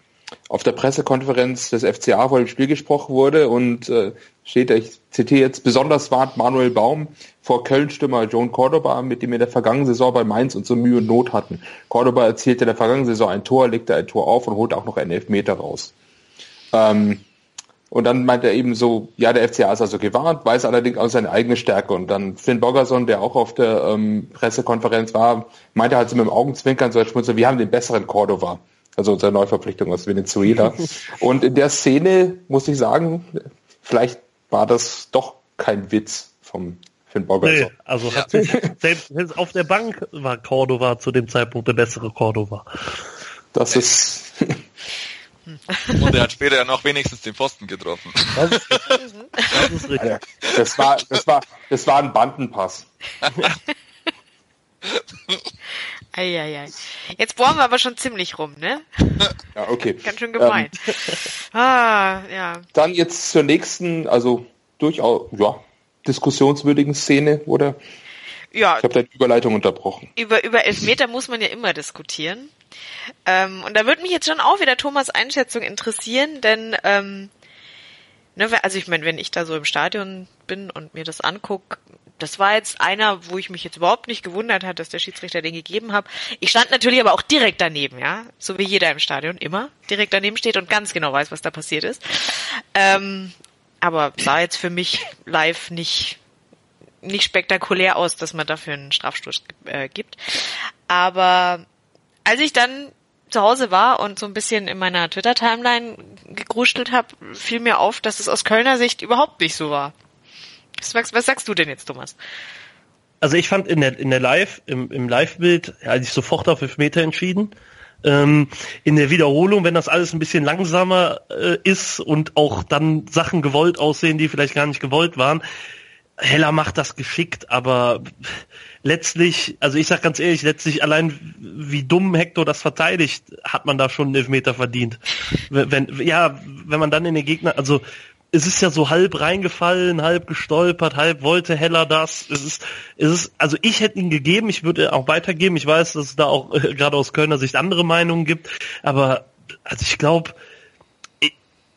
auf der Pressekonferenz des FCA vor dem Spiel gesprochen wurde und äh, steht, ich zitiere jetzt, besonders warnt Manuel Baum vor Köln-Stürmer Joan Cordoba, mit dem wir in der vergangenen Saison bei Mainz und so Mühe und Not hatten. Cordoba erzielte in der vergangenen Saison ein Tor, legte ein Tor auf und holte auch noch einen Elfmeter raus. Ähm, und dann meint er eben so, ja, der FCA ist also gewarnt, weiß allerdings auch seine eigene Stärke. Und dann Finn Bogerson, der auch auf der ähm, Pressekonferenz war, meinte halt so mit dem Augenzwinkern so Schmutzer, wir haben den besseren Cordova. Also unsere Neuverpflichtung aus Venezuela. und in der Szene muss ich sagen, vielleicht war das doch kein Witz vom Finn Bogerson. Nee, also hat sich, selbst auf der Bank war Cordova zu dem Zeitpunkt der bessere Cordova. Das ist Und er hat später ja noch wenigstens den Pfosten getroffen. Das ist, das ist richtig. Das war, das war, das war ein Bandenpass. Eieiei. Jetzt bohren wir aber schon ziemlich rum, ne? Ja, okay. Ganz schön gemeint. Ähm, ah, ja. Dann jetzt zur nächsten, also durchaus, ja, diskussionswürdigen Szene, oder? Ja. Ich habe deine Überleitung unterbrochen. Über, über Elfmeter muss man ja immer diskutieren. Ähm, und da würde mich jetzt schon auch wieder Thomas Einschätzung interessieren, denn ähm, ne, also ich meine, wenn ich da so im Stadion bin und mir das angucke, das war jetzt einer, wo ich mich jetzt überhaupt nicht gewundert hat, dass der Schiedsrichter den gegeben hat. Ich stand natürlich aber auch direkt daneben, ja, so wie jeder im Stadion immer direkt daneben steht und ganz genau weiß, was da passiert ist. Ähm, aber sah jetzt für mich live nicht nicht spektakulär aus, dass man dafür einen Strafstoß äh, gibt. Aber als ich dann zu Hause war und so ein bisschen in meiner Twitter-Timeline gegruschelt habe, fiel mir auf, dass es aus Kölner Sicht überhaupt nicht so war. Was, was sagst du denn jetzt, Thomas? Also ich fand in der in der Live im, im Live-Bild ja, ich sofort auf Meter entschieden. Ähm, in der Wiederholung, wenn das alles ein bisschen langsamer äh, ist und auch dann Sachen gewollt aussehen, die vielleicht gar nicht gewollt waren, Heller macht das geschickt, aber letztlich, also ich sag ganz ehrlich, letztlich allein wie dumm Hector das verteidigt, hat man da schon einen Elfmeter verdient. Wenn, ja, wenn man dann in den Gegner, also es ist ja so halb reingefallen, halb gestolpert, halb wollte Heller das. Es ist, es ist, also ich hätte ihn gegeben, ich würde auch weitergeben. Ich weiß, dass es da auch äh, gerade aus Kölner Sicht andere Meinungen gibt, aber also ich glaube,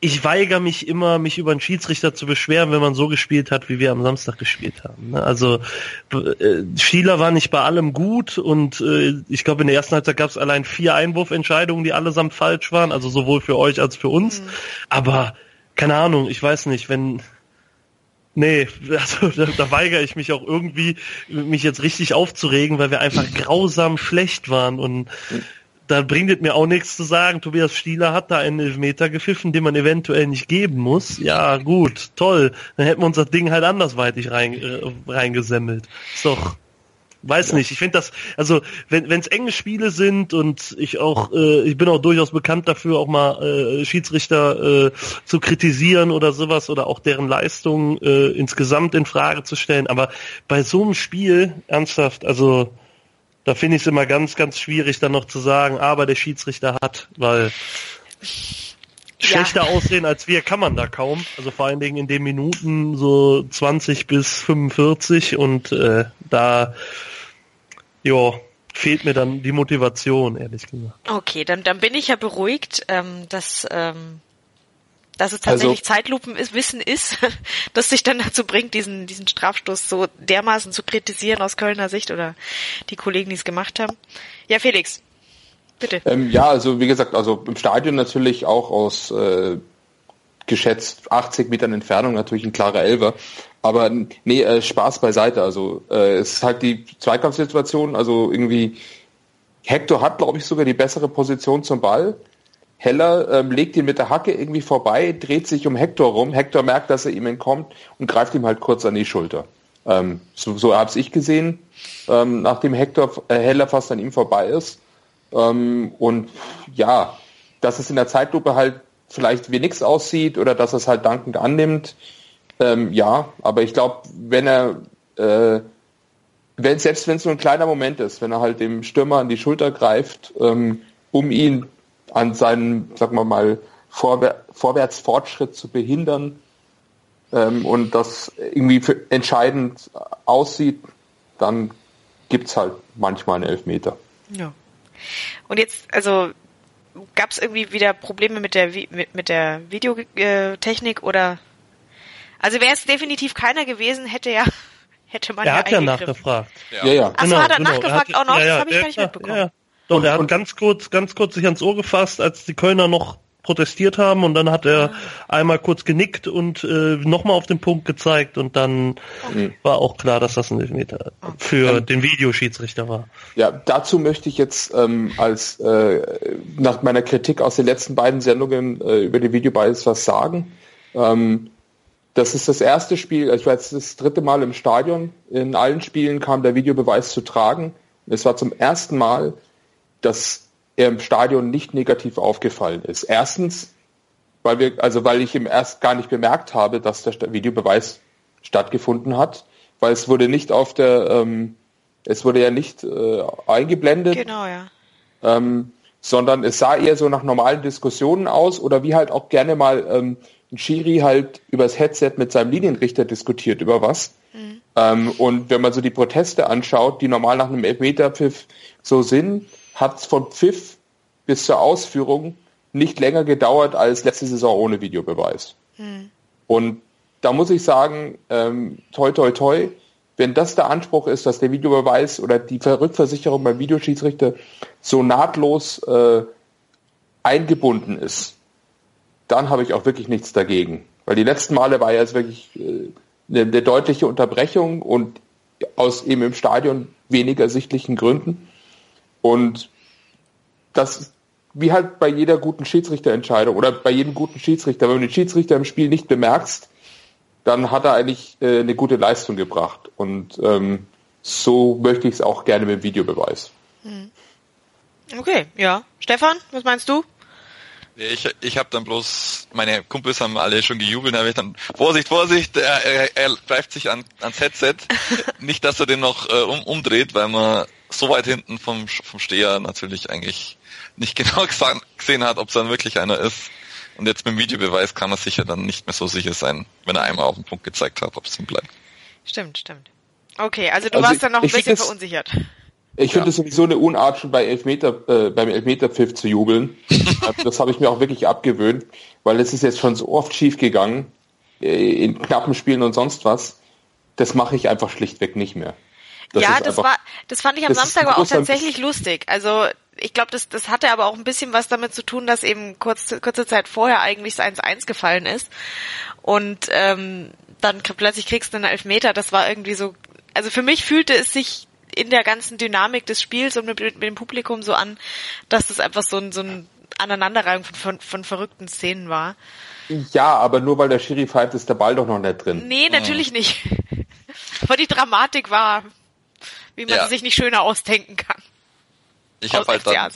ich weigere mich immer, mich über einen Schiedsrichter zu beschweren, wenn man so gespielt hat, wie wir am Samstag gespielt haben. Ne? Also äh, Schieler war nicht bei allem gut und äh, ich glaube in der ersten Halbzeit gab es allein vier Einwurfentscheidungen, die allesamt falsch waren, also sowohl für euch als für uns. Mhm. Aber keine Ahnung, ich weiß nicht, wenn Nee, also da, da weigere ich mich auch irgendwie, mich jetzt richtig aufzuregen, weil wir einfach grausam schlecht waren und mhm da bringt es mir auch nichts zu sagen, Tobias Stieler hat da einen Elfmeter gepfiffen, den man eventuell nicht geben muss. Ja, gut, toll. Dann hätten wir uns das Ding halt andersweitig rein, äh, reingesemmelt. Ist doch, weiß nicht. Ich finde das, also wenn es enge Spiele sind und ich auch, äh, ich bin auch durchaus bekannt dafür, auch mal äh, Schiedsrichter äh, zu kritisieren oder sowas oder auch deren Leistung äh, insgesamt in Frage zu stellen. Aber bei so einem Spiel, ernsthaft, also da finde ich es immer ganz, ganz schwierig, dann noch zu sagen, aber der Schiedsrichter hat, weil schlechter ja. aussehen als wir kann man da kaum. Also vor allen Dingen in den Minuten so 20 bis 45 und äh, da ja, fehlt mir dann die Motivation, ehrlich gesagt. Okay, dann, dann bin ich ja beruhigt, ähm, dass ähm, dass es tatsächlich also, Zeitlupenwissen ist, das sich dann dazu bringt, diesen, diesen Strafstoß so dermaßen zu kritisieren aus Kölner Sicht oder die Kollegen, die es gemacht haben. Ja, Felix, bitte. Ähm, ja, also wie gesagt, also im Stadion natürlich auch aus äh, geschätzt 80 Metern Entfernung natürlich ein klarer Elver. Aber nee, äh, Spaß beiseite. Also äh, es ist halt die Zweikampfsituation, also irgendwie Hector hat, glaube ich, sogar die bessere Position zum Ball. Heller ähm, legt ihn mit der Hacke irgendwie vorbei, dreht sich um Hector rum. Hector merkt, dass er ihm entkommt und greift ihm halt kurz an die Schulter. Ähm, so so habe ich gesehen, ähm, nachdem Hector äh, Heller fast an ihm vorbei ist. Ähm, und ja, dass es in der Zeitlupe halt vielleicht wie nix aussieht oder dass er es halt dankend annimmt, ähm, ja, aber ich glaube, wenn er äh, wenn, selbst wenn es nur ein kleiner Moment ist, wenn er halt dem Stürmer an die Schulter greift, ähm, um ihn an seinem, sagen wir mal, Vorwär Vorwärtsfortschritt zu behindern, ähm, und das irgendwie für entscheidend aussieht, dann gibt's halt manchmal einen Elfmeter. Ja. Und jetzt, also gab es irgendwie wieder Probleme mit der mit, mit der Videotechnik oder also wäre es definitiv keiner gewesen, hätte ja hätte man Er ja hat ja nachgefragt. Ja, ja. Ach so, hat er nachgefragt auch noch? Das hab ich ja, gar nicht ja, mitbekommen. Doch, Und- er hat und- ganz kurz, ganz kurz sich ans Ohr gefasst, als die Kölner noch protestiert haben und dann hat er einmal kurz genickt und äh, nochmal auf den Punkt gezeigt und dann war auch klar, dass das ein Elfmeter für den Videoschiedsrichter war. Ja, dazu möchte ich jetzt ähm, als äh, nach meiner Kritik aus den letzten beiden Sendungen äh, über die Videobeweis was sagen. Ähm, das ist das erste Spiel, also ich war jetzt das dritte Mal im Stadion. In allen Spielen kam der Videobeweis zu tragen. Es war zum ersten Mal, dass er im Stadion nicht negativ aufgefallen ist. Erstens, weil wir, also weil ich ihm erst gar nicht bemerkt habe, dass der Videobeweis stattgefunden hat, weil es wurde nicht auf der, ähm, es wurde ja nicht äh, eingeblendet, Genau, ja. ähm, sondern es sah eher so nach normalen Diskussionen aus oder wie halt auch gerne mal ähm, ein Schiri halt übers Headset mit seinem Linienrichter diskutiert über was. Ähm, und wenn man so die Proteste anschaut, die normal nach einem Elfmeterpfiff so sind, hat es von Pfiff bis zur Ausführung nicht länger gedauert als letzte Saison ohne Videobeweis. Und da muss ich sagen, ähm, toi toi toi, wenn das der Anspruch ist, dass der Videobeweis oder die Ver- Rückversicherung beim Videoschiedsrichter so nahtlos äh, eingebunden ist, dann habe ich auch wirklich nichts dagegen. Weil die letzten Male war ja jetzt wirklich äh, eine, eine deutliche Unterbrechung und aus eben im Stadion wenig ersichtlichen Gründen. Und das ist wie halt bei jeder guten Schiedsrichterentscheidung oder bei jedem guten Schiedsrichter, wenn du den Schiedsrichter im Spiel nicht bemerkst, dann hat er eigentlich äh, eine gute Leistung gebracht. Und ähm, so möchte ich es auch gerne mit dem Videobeweis. Okay, ja. Stefan, was meinst du? Ich, ich habe dann bloß, meine Kumpels haben alle schon gejubelt, da habe ich dann, Vorsicht, Vorsicht, er, er, er greift sich an, ans Headset. Nicht, dass er den noch äh, um, umdreht, weil man so weit hinten vom, vom Steher natürlich eigentlich nicht genau gesehen hat, ob es dann wirklich einer ist. Und jetzt mit dem Videobeweis kann man sicher dann nicht mehr so sicher sein, wenn er einmal auf den Punkt gezeigt hat, ob es ihm bleibt. Stimmt, stimmt. Okay, also du Also warst dann noch ein ich bisschen das- verunsichert. Ich finde es sowieso eine Unart, schon bei Elfmeter, äh, beim Elfmeterpfiff zu jubeln. Also das habe ich mir auch wirklich abgewöhnt, weil es ist jetzt schon so oft schief gegangen, äh, in knappen Spielen und sonst was. Das mache ich einfach schlichtweg nicht mehr. Das ja, das war, das fand ich am Samstag aber auch tatsächlich lustig. Also ich glaube, das, das hatte aber auch ein bisschen was damit zu tun, dass eben kurz, kurze Zeit vorher eigentlich das 1-1 gefallen ist. Und ähm, dann plötzlich kriegst du einen Elfmeter. Das war irgendwie so, also für mich fühlte es sich in der ganzen Dynamik des Spiels und mit, mit dem Publikum so an, dass das einfach so ein, so ein Aneinanderreihung von, von, von verrückten Szenen war. Ja, aber nur weil der Schiri pfeift, ist der Ball doch noch nicht drin. Nee, natürlich nicht. Aber die Dramatik war, wie man Ja. sich nicht schöner ausdenken kann. Ich habe halt dann,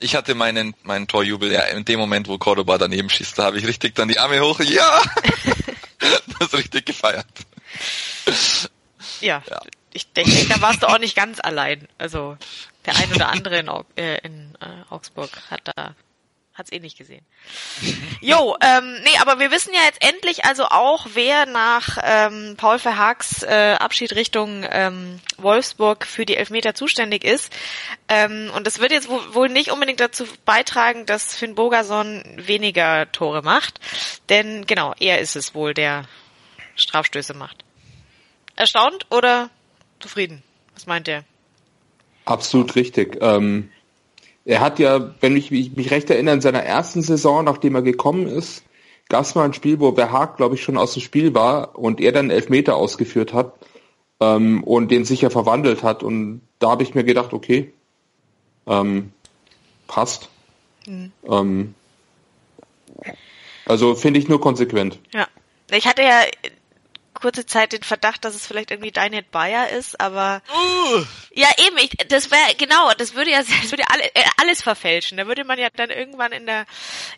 ich hatte meinen, meinen Torjubel ja in dem Moment, wo Cordoba daneben schießt, da habe ich richtig dann die Arme hoch, ja! das richtig gefeiert. Ja, Ja. ich denke, da warst du auch nicht ganz allein. Also der ein oder andere in, äh, in äh, Augsburg hat da hat's eh nicht gesehen. Jo, ähm, nee, aber wir wissen ja jetzt endlich also auch, wer nach ähm, Paul Verhaags äh, Abschied Richtung ähm, Wolfsburg für die Elfmeter zuständig ist. Ähm, und das wird jetzt wo- wohl nicht unbedingt dazu beitragen, dass Finn Bogerson weniger Tore macht. Denn genau, er ist es wohl, der Strafstöße macht. Erstaunt oder zufrieden? Was meint er? Absolut richtig. Ähm, er hat ja, wenn ich mich, recht erinnere, in seiner ersten Saison, nachdem er gekommen ist, gab es mal ein Spiel, wo Verhaag, glaube ich, schon aus dem Spiel war und er dann Elfmeter ausgeführt hat ähm, und den sicher verwandelt hat. Und da habe ich mir gedacht, okay, ähm, passt. Ähm, also finde ich nur konsequent. Ja. Ich hatte ja kurze Zeit den Verdacht, dass es vielleicht irgendwie Daniel Bayer ist, aber ja eben, ich, das wäre genau, das würde ja, das würde ja alle, äh, alles verfälschen. Da würde man ja dann irgendwann in der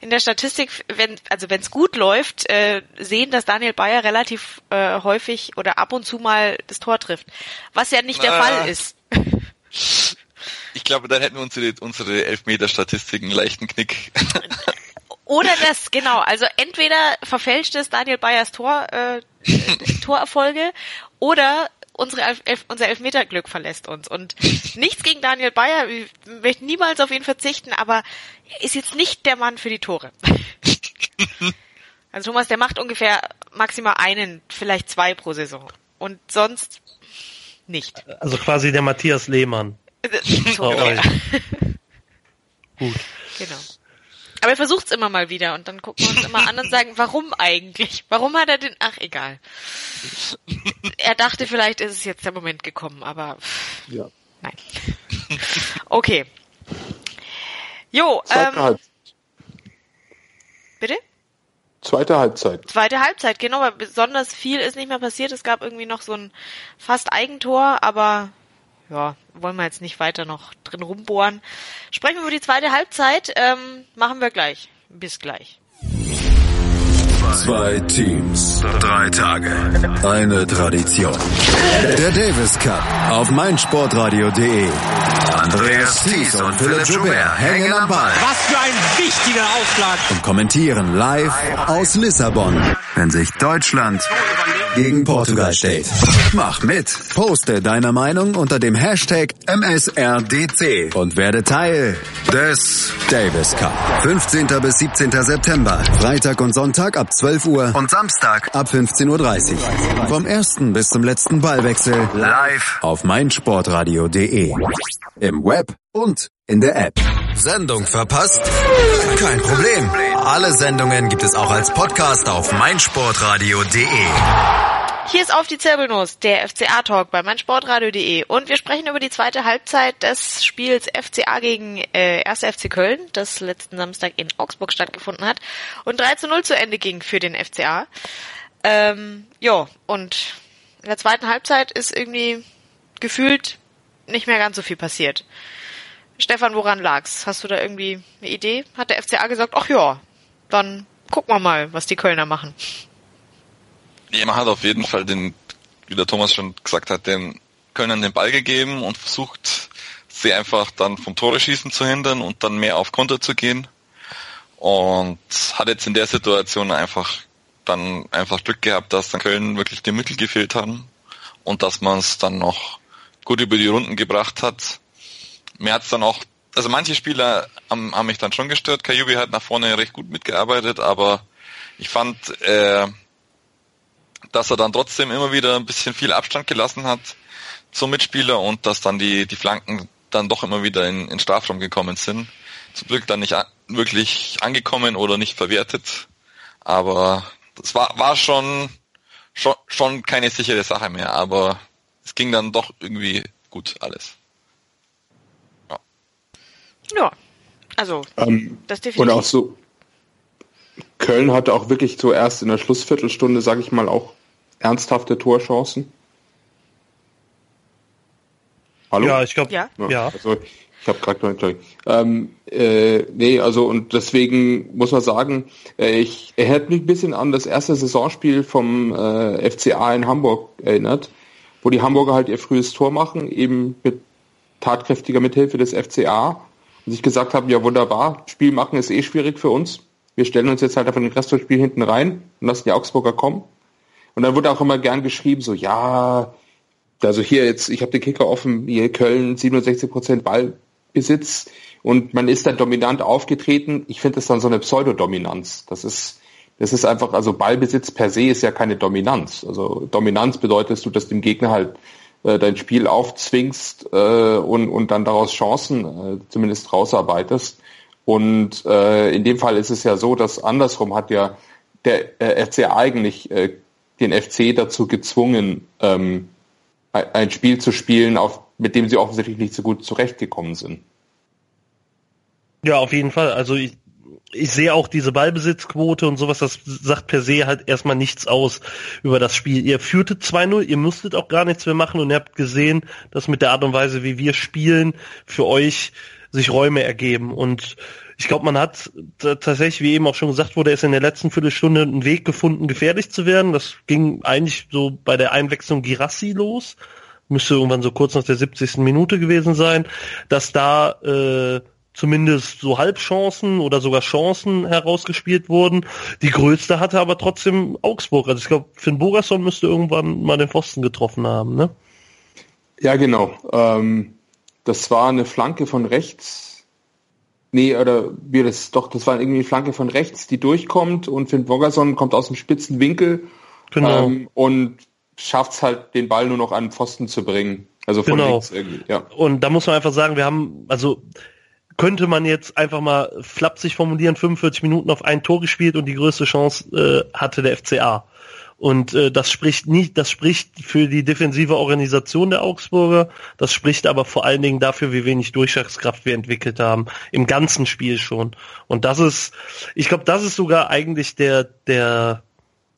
in der Statistik, wenn also wenn es gut läuft, äh, sehen, dass Daniel Bayer relativ äh, häufig oder ab und zu mal das Tor trifft, was ja nicht der Ah. Fall ist. Ich glaube, dann hätten wir unsere, unsere Elfmeter-Statistiken einen leichten Knick. Oder das, genau. Also entweder verfälscht es Daniel Bayers Tor, äh, Torerfolge oder unsere Elf, unser Elfmeterglück verlässt uns. Und nichts gegen Daniel Bayer, ich möchte niemals auf ihn verzichten, aber er ist jetzt nicht der Mann für die Tore. Also Thomas, der macht ungefähr maximal einen, vielleicht zwei pro Saison. Und sonst nicht. Also quasi der Matthias Lehmann. So, euch. ja. Gut. Genau. Aber er versucht's immer mal wieder und dann gucken wir uns immer an und sagen, warum eigentlich? Warum hat er den, ach egal. Er dachte, vielleicht ist es jetzt der Moment gekommen, aber Ja. nein. Okay. Jo, Zweite, ähm, Halb bitte? Zweite Halbzeit. Zweite Halbzeit, genau, weil besonders viel ist nicht mehr passiert. Es gab irgendwie noch so ein fast Eigentor, aber ja, wollen wir jetzt nicht weiter noch drin rumbohren. Sprechen wir über die zweite Halbzeit, ähm, machen wir gleich. Bis gleich. Zwei Teams, drei Tage, eine Tradition. Der Davis Cup auf meinsportradio.de. Andreas Thies und Philipp Joubert hängen am Ball Was für ein wichtiger Aufschlag. und kommentieren live aus Lissabon, wenn sich Deutschland gegen Portugal steht. Mach mit, poste deine Meinung unter dem Hashtag MSRDC und werde Teil des Davis Cup. 15. bis 17. September, Freitag und Sonntag ab 12 Uhr und Samstag ab 15.30 Uhr. Vom ersten bis zum letzten Ballwechsel live auf meinsportradio.de. Im Web und in der App. Sendung verpasst? Kein Problem. Alle Sendungen gibt es auch als Podcast auf meinsportradio.de. Hier ist auf die Zirbelnuss, der FCA-Talk bei meinsportradio.de und wir sprechen über die zweite Halbzeit des Spiels FCA gegen äh, 1. FC Köln, das letzten Samstag in Augsburg stattgefunden hat und 3 zu 0 zu Ende ging für den FCA. Ähm, ja, und in der zweiten Halbzeit ist irgendwie gefühlt nicht mehr ganz so viel passiert. Stefan, woran lag's? Hast du da irgendwie eine Idee? Hat der FCA gesagt, ach ja, dann gucken wir mal, was die Kölner machen. Ja, man hat auf jeden Fall den, wie der Thomas schon gesagt hat, den Kölnern den Ball gegeben und versucht, sie einfach dann vom Tore schießen zu hindern und dann mehr auf Konter zu gehen. Und hat jetzt in der Situation einfach dann einfach Glück gehabt, dass dann Köln wirklich die Mittel gefehlt haben und dass man es dann noch gut über die Runden gebracht hat. Mir hat's dann auch, also manche Spieler haben, haben mich dann schon gestört. Kajubi hat nach vorne recht gut mitgearbeitet, aber ich fand, äh, dass er dann trotzdem immer wieder ein bisschen viel Abstand gelassen hat zum Mitspieler und dass dann die, die Flanken dann doch immer wieder in, in Strafraum gekommen sind. Zum Glück dann nicht wirklich angekommen oder nicht verwertet. Aber das war, war schon, schon, schon keine sichere Sache mehr, aber es ging dann doch irgendwie gut alles. Ja, also Ähm, das und definitiv. auch so, Köln hatte auch wirklich so erst in der Schlussviertelstunde, sage ich mal, auch ernsthafte Torchancen. Hallo? Ja, ich glaube, Ja. ja. Also, ich habe gerade noch sorry. ähm, äh, nee, also und deswegen muss man sagen, äh, ich erinnert mich ein bisschen an das erste Saisonspiel vom äh, FCA in Hamburg erinnert, wo die Hamburger halt ihr frühes Tor machen, eben mit tatkräftiger Mithilfe des FCA und sich gesagt haben, ja wunderbar, Spiel machen ist eh schwierig für uns. Wir stellen uns jetzt halt einfach den Rest des Spiels hinten rein und lassen die Augsburger kommen. Und dann wurde auch immer gern geschrieben, so ja, also hier jetzt, ich habe den Kicker offen, hier Köln 67% Ballbesitz und man ist dann dominant aufgetreten. Ich finde das dann so eine Pseudodominanz. Das ist, das ist einfach, also Ballbesitz per se ist ja keine Dominanz. Also Dominanz bedeutet, dass du das dem Gegner halt äh, dein Spiel aufzwingst äh, und, und dann daraus Chancen äh, zumindest rausarbeitest. Und äh, in dem Fall ist es ja so, dass andersrum hat ja der äh, FC eigentlich äh, den FC dazu gezwungen, ähm, ein Spiel zu spielen, auf, mit dem sie offensichtlich nicht so gut zurechtgekommen sind. Ja, auf jeden Fall. Also ich, ich sehe auch diese Ballbesitzquote und sowas, das sagt per se halt erstmal nichts aus über das Spiel. Ihr führtet 2-0, ihr musstet auch gar nichts mehr machen und ihr habt gesehen, dass mit der Art und Weise, wie wir spielen, für euch sich Räume ergeben. Und ich glaube, man hat tatsächlich, wie eben auch schon gesagt wurde, erst in der letzten Viertelstunde einen Weg gefunden, gefährlich zu werden. Das ging eigentlich so bei der Einwechslung Girassi los. Müsste irgendwann so kurz nach der 70. Minute gewesen sein, dass da äh, zumindest so Halbchancen oder sogar Chancen herausgespielt wurden. Die größte hatte aber trotzdem Augsburg. Also ich glaube, Finn Bogerson müsste irgendwann mal den Pfosten getroffen haben, ne? Ja, genau. Ähm, das war eine Flanke von rechts. Nee, oder wie das doch, das war irgendwie eine Flanke von rechts, die durchkommt und Finn Bogerson kommt aus dem spitzen Winkel genau. ähm, und schafft es halt, den Ball nur noch an den Pfosten zu bringen. Also von genau. links irgendwie, ja. Und da muss man einfach sagen, wir haben, also könnte man jetzt einfach mal flapsig formulieren, 45 Minuten auf ein Tor gespielt und die größte Chance äh, hatte der FCA. Und äh, das spricht nicht, das spricht für die defensive Organisation der Augsburger, das spricht aber vor allen Dingen dafür, wie wenig Durchschlagskraft wir entwickelt haben, im ganzen Spiel schon. Und das ist, ich glaube, das ist sogar eigentlich der, der,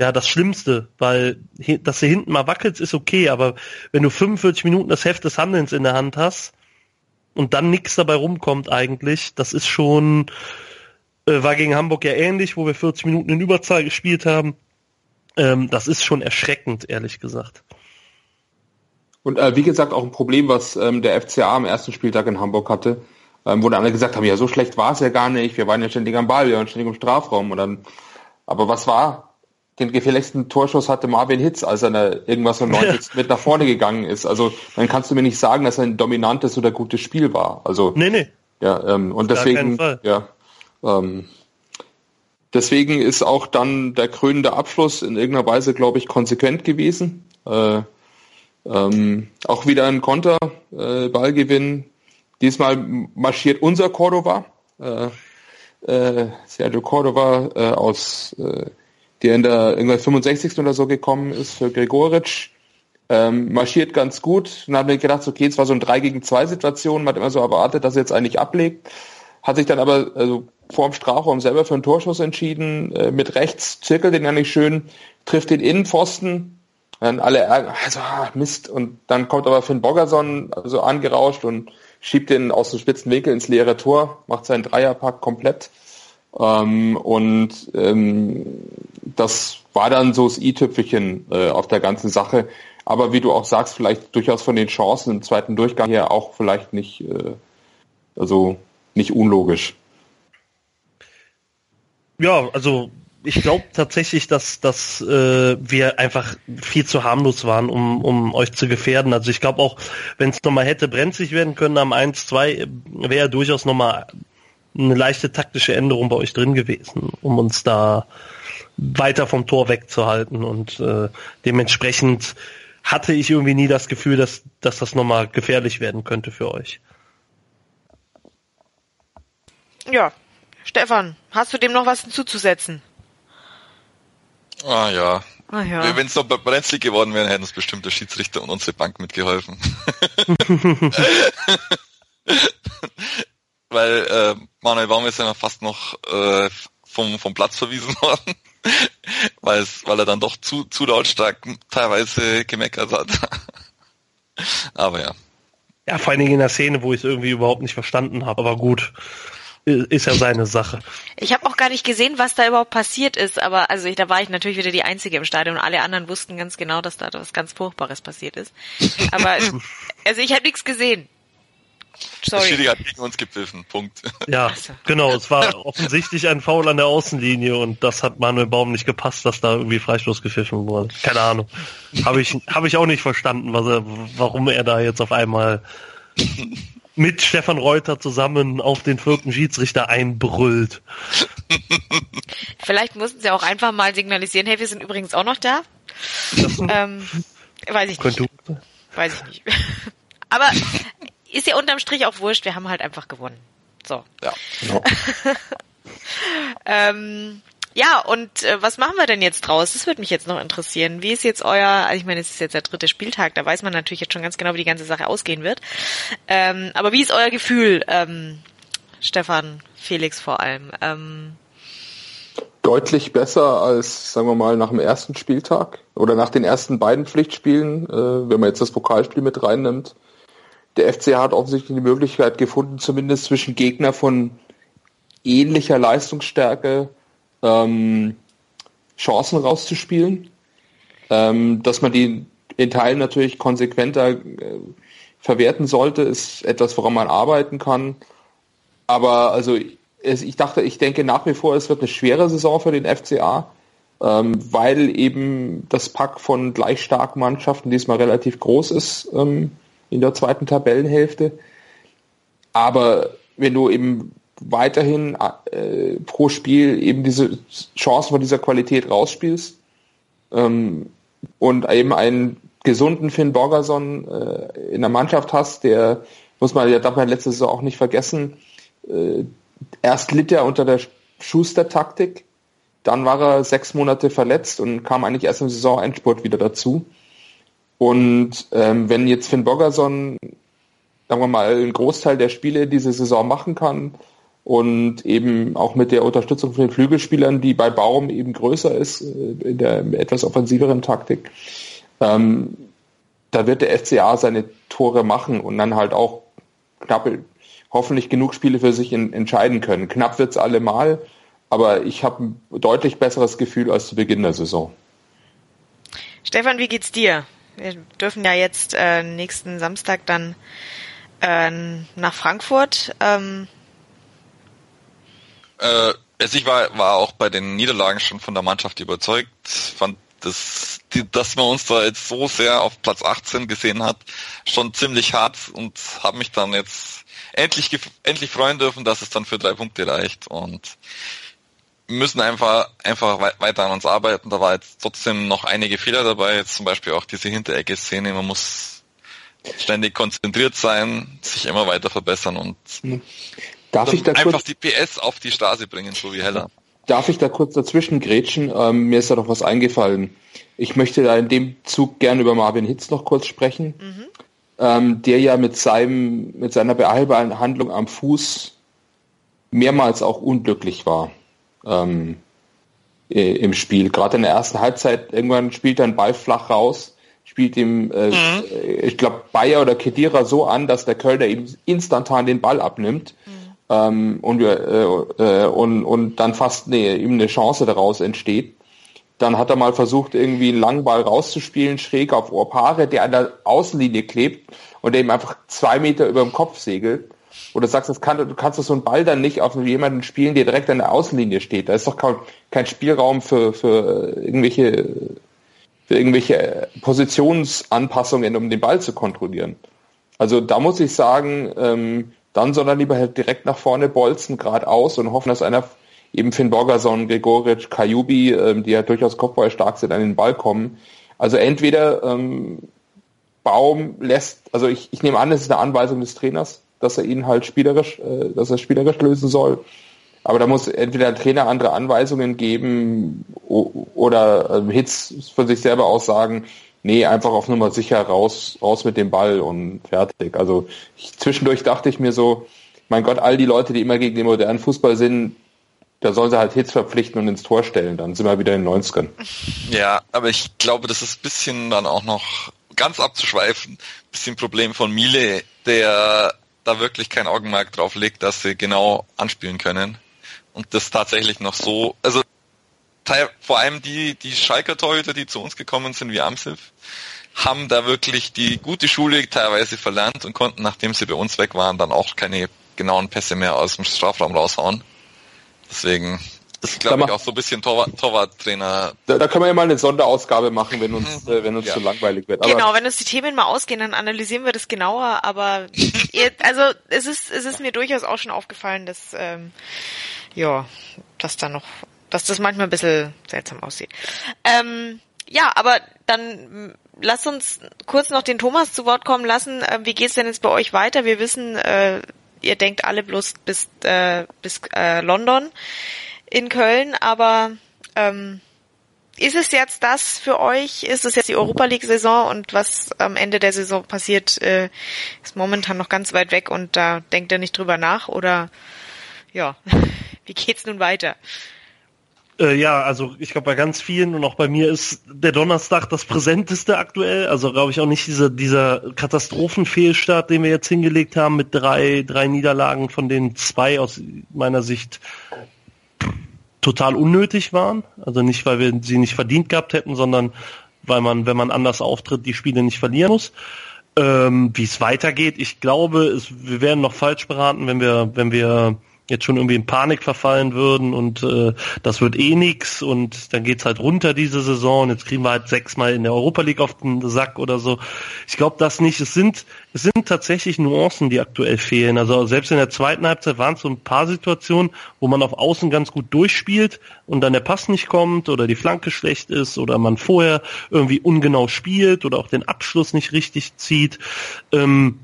ja, das Schlimmste, weil dass du hinten mal wackelst, ist okay, aber wenn du 45 Minuten das Heft des Handelns in der Hand hast, und dann nichts dabei rumkommt eigentlich. Das ist schon, äh, war gegen Hamburg ja ähnlich, wo wir 40 Minuten in Überzahl gespielt haben. Ähm, das ist schon erschreckend, ehrlich gesagt. Und äh, wie gesagt, auch ein Problem, was ähm, der FCA am ersten Spieltag in Hamburg hatte, ähm, wo dann alle gesagt haben, ja, so schlecht war es ja gar nicht, wir waren ja ständig am Ball, wir waren ständig im Strafraum. Und dann, aber was war? Den gefährlichsten Torschuss hatte Marvin Hitz, als er irgendwas um 90 mit nach vorne gegangen ist. Also dann kannst du mir nicht sagen, dass er ein dominantes oder gutes Spiel war. Also nee, nee. Ja, ähm, und deswegen ja, ähm, deswegen ist auch dann der krönende Abschluss in irgendeiner Weise, glaube ich, konsequent gewesen. Äh, ähm, auch wieder ein Konter, äh, Ballgewinn. Diesmal marschiert unser Cordova, äh, äh, Sergio Cordova äh, aus äh, der in der irgendwann 65. oder so gekommen ist für Gregoritsch. Ähm, marschiert ganz gut. Dann haben wir gedacht, okay, es war so ein 3 gegen 2 Situation. Man hat immer so erwartet, dass er jetzt eigentlich ablegt. Hat sich dann aber also vor dem Strafraum selber für einen Torschuss entschieden. Äh, mit rechts zirkelt den nicht schön, trifft den Innenpfosten. Dann alle ärgern, also ah, Mist. Und dann kommt aber Finn Boggerson also angerauscht und schiebt den aus dem spitzen Winkel ins leere Tor, macht seinen Dreierpack komplett. Ähm, und ähm, das war dann so das i-Tüpfelchen äh, auf der ganzen Sache. Aber wie du auch sagst, vielleicht durchaus von den Chancen im zweiten Durchgang her auch vielleicht nicht, äh, also nicht unlogisch. Ja, also ich glaube tatsächlich, dass, dass äh, wir einfach viel zu harmlos waren, um, um euch zu gefährden. Also ich glaube auch, wenn es nochmal hätte brenzlig werden können am 1-2, wäre durchaus nochmal eine leichte taktische Änderung bei euch drin gewesen, um uns da weiter vom Tor wegzuhalten. Und äh, dementsprechend hatte ich irgendwie nie das Gefühl, dass, dass das nochmal gefährlich werden könnte für euch. Ja, Stefan, hast du dem noch was hinzuzusetzen? Ah ja. Ah, ja. Wenn es noch brenzlig geworden wäre, hätten uns bestimmt der Schiedsrichter und unsere Bank mitgeholfen. Weil äh, Manuel Baum ist ja fast noch äh, vom, vom Platz verwiesen worden, weil, es, weil er dann doch zu, zu lautstark teilweise gemeckert hat. Aber ja. Ja, vor allen Dingen in der Szene, wo ich es irgendwie überhaupt nicht verstanden habe. Aber gut, ist ja seine Sache. Ich habe auch gar nicht gesehen, was da überhaupt passiert ist, aber also ich, da war ich natürlich wieder die Einzige im Stadion und alle anderen wussten ganz genau, dass da was ganz Furchtbares passiert ist. Aber also ich habe nichts gesehen. Sorry. Der Schiri hat gegen uns gepfiffen. Punkt. Ja, genau. Es war offensichtlich ein Foul an der Außenlinie und das hat Manuel Baum nicht gepasst, dass da irgendwie Freistoß gepfiffen wurde. Keine Ahnung. Habe ich, habe ich auch nicht verstanden, was er, warum er da jetzt auf einmal mit Stefan Reuter zusammen auf den vierten Schiedsrichter einbrüllt. Vielleicht mussten sie auch einfach mal signalisieren, hey, wir sind übrigens auch noch da. ähm, weiß ich nicht. Weiß ich nicht. Aber ist ja unterm Strich auch wurscht, wir haben halt einfach gewonnen. So. Ja. Genau. ähm, ja, und äh, was machen wir denn jetzt draus? Das würde mich jetzt noch interessieren. Wie ist jetzt euer, also ich meine, es ist jetzt der dritte Spieltag, da weiß man natürlich jetzt schon ganz genau, wie die ganze Sache ausgehen wird. Ähm, aber wie ist euer Gefühl, ähm, Stefan, Felix vor allem? Ähm, Deutlich besser als, sagen wir mal, nach dem ersten Spieltag oder nach den ersten beiden Pflichtspielen, äh, wenn man jetzt das Pokalspiel mit reinnimmt der FCH hat offensichtlich die Möglichkeit gefunden, zumindest zwischen Gegner von ähnlicher Leistungsstärke ähm, Chancen rauszuspielen. Ähm, dass man die in Teilen natürlich konsequenter äh, verwerten sollte, ist etwas, woran man arbeiten kann. aber also ich dachte, ich denke nach wie vor, es wird eine schwere Saison für den FCA, ähm, weil eben das Pack von gleich starken Mannschaften diesmal relativ groß ist ähm, in der zweiten Tabellenhälfte. Aber wenn du eben weiterhin äh, pro Spiel eben diese Chancen von dieser Qualität rausspielst ähm, und eben einen gesunden Finn Borgerson äh, in der Mannschaft hast, der muss man ja darf man letzte Saison auch nicht vergessen, äh, erst litt er unter der Schuster-Taktik, dann war er sechs Monate verletzt und kam eigentlich erst im Saisonendspurt wieder dazu. Und ähm, wenn jetzt Finn Bogerson, sagen wir mal, einen Großteil der Spiele diese Saison machen kann und eben auch mit der Unterstützung von den Flügelspielern, die bei Baum eben größer ist, äh, in der etwas offensiveren Taktik, ähm, da wird der FCA seine Tore machen und dann halt auch knappe hoffentlich genug Spiele für sich in, entscheiden können. Knapp wird es allemal, aber ich habe ein deutlich besseres Gefühl als zu Beginn der Saison. Stefan, wie geht's dir? Wir dürfen ja jetzt äh, nächsten Samstag dann äh, nach Frankfurt. Ähm äh, also ich war, war auch bei den Niederlagen schon von der Mannschaft überzeugt, fand das, die, dass man uns da jetzt so sehr auf Platz 18 gesehen hat, schon ziemlich hart und habe mich dann jetzt endlich, endlich freuen dürfen, dass es dann für drei Punkte reicht und müssen einfach, einfach weiter an uns arbeiten. Da war jetzt trotzdem noch einige Fehler dabei, jetzt zum Beispiel auch diese Hinterecke-Szene. Man muss ständig konzentriert sein, sich immer weiter verbessern und Darf ich da einfach die PS auf die Straße bringen, so wie Heller. Darf ich da kurz dazwischen grätschen? Ähm, mir ist da noch was eingefallen. Ich möchte da in dem Zug gerne über Marvin Hitz noch kurz sprechen. Mhm ähm, der ja mit seinem, mit seiner Behandlung am Fuß mehrmals auch unglücklich war ähm, im Spiel. Gerade in der ersten Halbzeit irgendwann spielt er einen Ball flach raus, spielt ihm, äh, mhm. ich glaube, Bayer oder Kedira so an, dass der Kölner ihm instantan den Ball abnimmt. Mhm. Ähm, und, wir, äh, äh, und, und dann fast nee, ihm eine Chance daraus entsteht. Dann hat er mal versucht, irgendwie einen langen Ball rauszuspielen, schräg auf Orpare, der an der Außenlinie klebt und der ihm einfach zwei Meter über dem Kopf segelt. Oder sagst, das kann, du kannst so einen Ball dann nicht auf jemanden spielen, der direkt an der Außenlinie steht. Da ist doch kein, kein Spielraum für, für irgendwelche, für irgendwelche Positionsanpassungen, um den Ball zu kontrollieren. Also da muss ich sagen, ähm, dann soll er lieber halt direkt nach vorne bolzen, geradeaus und hoffen, dass einer eben Finn Borgerson, Gregoric, Kajubi, ähm, die ja durchaus kopfballstark sind, an den Ball kommen. Also entweder ähm, Baum lässt, also ich, ich nehme an, es ist eine Anweisung des Trainers, dass er ihn halt spielerisch, äh, dass er spielerisch lösen soll. Aber da muss entweder der Trainer andere Anweisungen geben oder äh, Hitz von sich selber aus sagen, nee, einfach auf Nummer sicher raus, raus mit dem Ball und fertig. Also ich, zwischendurch dachte ich mir so, mein Gott, all die Leute, die immer gegen den modernen Fußball sind, da sollen sie halt Hits verpflichten und ins Tor stellen, dann sind wir wieder in den 90ern. Ja, aber ich glaube, das ist ein bisschen dann auch noch ganz abzuschweifen, bisschen Problem von Miele, der da wirklich kein Augenmerk drauf legt, dass sie genau anspielen können. Und das tatsächlich noch so, also vor allem die, die Schalker Torhüter, die zu uns gekommen sind, wie Amsif, haben da wirklich die gute Schule teilweise verlernt und konnten, nachdem sie bei uns weg waren, dann auch keine genauen Pässe mehr aus dem Strafraum raushauen. Deswegen ist, glaube ich, auch so ein bisschen Torwart, Torwarttrainer. Da, da können wir ja mal eine Sonderausgabe machen, wenn uns, mhm. äh, wenn uns ja. zu langweilig wird. Aber genau, wenn uns die Themen mal ausgehen, dann analysieren wir das genauer. Aber ihr, also es ist, es ist mir durchaus auch schon aufgefallen, dass ähm, ja, dass da noch, dass das manchmal ein bisschen seltsam aussieht. Ähm, ja, aber dann lasst uns kurz noch den Thomas zu Wort kommen lassen. Äh, wie geht's denn jetzt bei euch weiter? Wir wissen, äh, ihr denkt alle bloß bis, äh, bis äh, London in Köln, aber ähm, ist es jetzt das für euch? Ist es jetzt die Europa League-Saison und was am Ende der Saison passiert, äh, ist momentan noch ganz weit weg und da denkt ihr nicht drüber nach oder ja, wie geht's nun weiter? Äh, ja, also ich glaube bei ganz vielen und auch bei mir ist der Donnerstag das präsenteste aktuell. Also glaube ich auch nicht dieser dieser Katastrophenfehlstart, den wir jetzt hingelegt haben mit drei drei Niederlagen, von denen zwei aus meiner Sicht total unnötig waren. Also nicht, weil wir sie nicht verdient gehabt hätten, sondern weil man, wenn man anders auftritt, die Spiele nicht verlieren muss. Ähm, Wie es weitergeht, ich glaube, es, wir werden noch falsch beraten, wenn wir, wenn wir jetzt schon irgendwie in Panik verfallen würden und äh, das wird eh nix und dann geht's halt runter diese Saison. Jetzt kriegen wir halt sechsmal in der Europa League auf den Sack oder so. Ich glaube das nicht. Es sind es sind tatsächlich Nuancen, die aktuell fehlen. Also selbst in der zweiten Halbzeit waren es so ein paar Situationen, wo man auf Außen ganz gut durchspielt und dann der Pass nicht kommt oder die Flanke schlecht ist oder man vorher irgendwie ungenau spielt oder auch den Abschluss nicht richtig zieht. Ähm,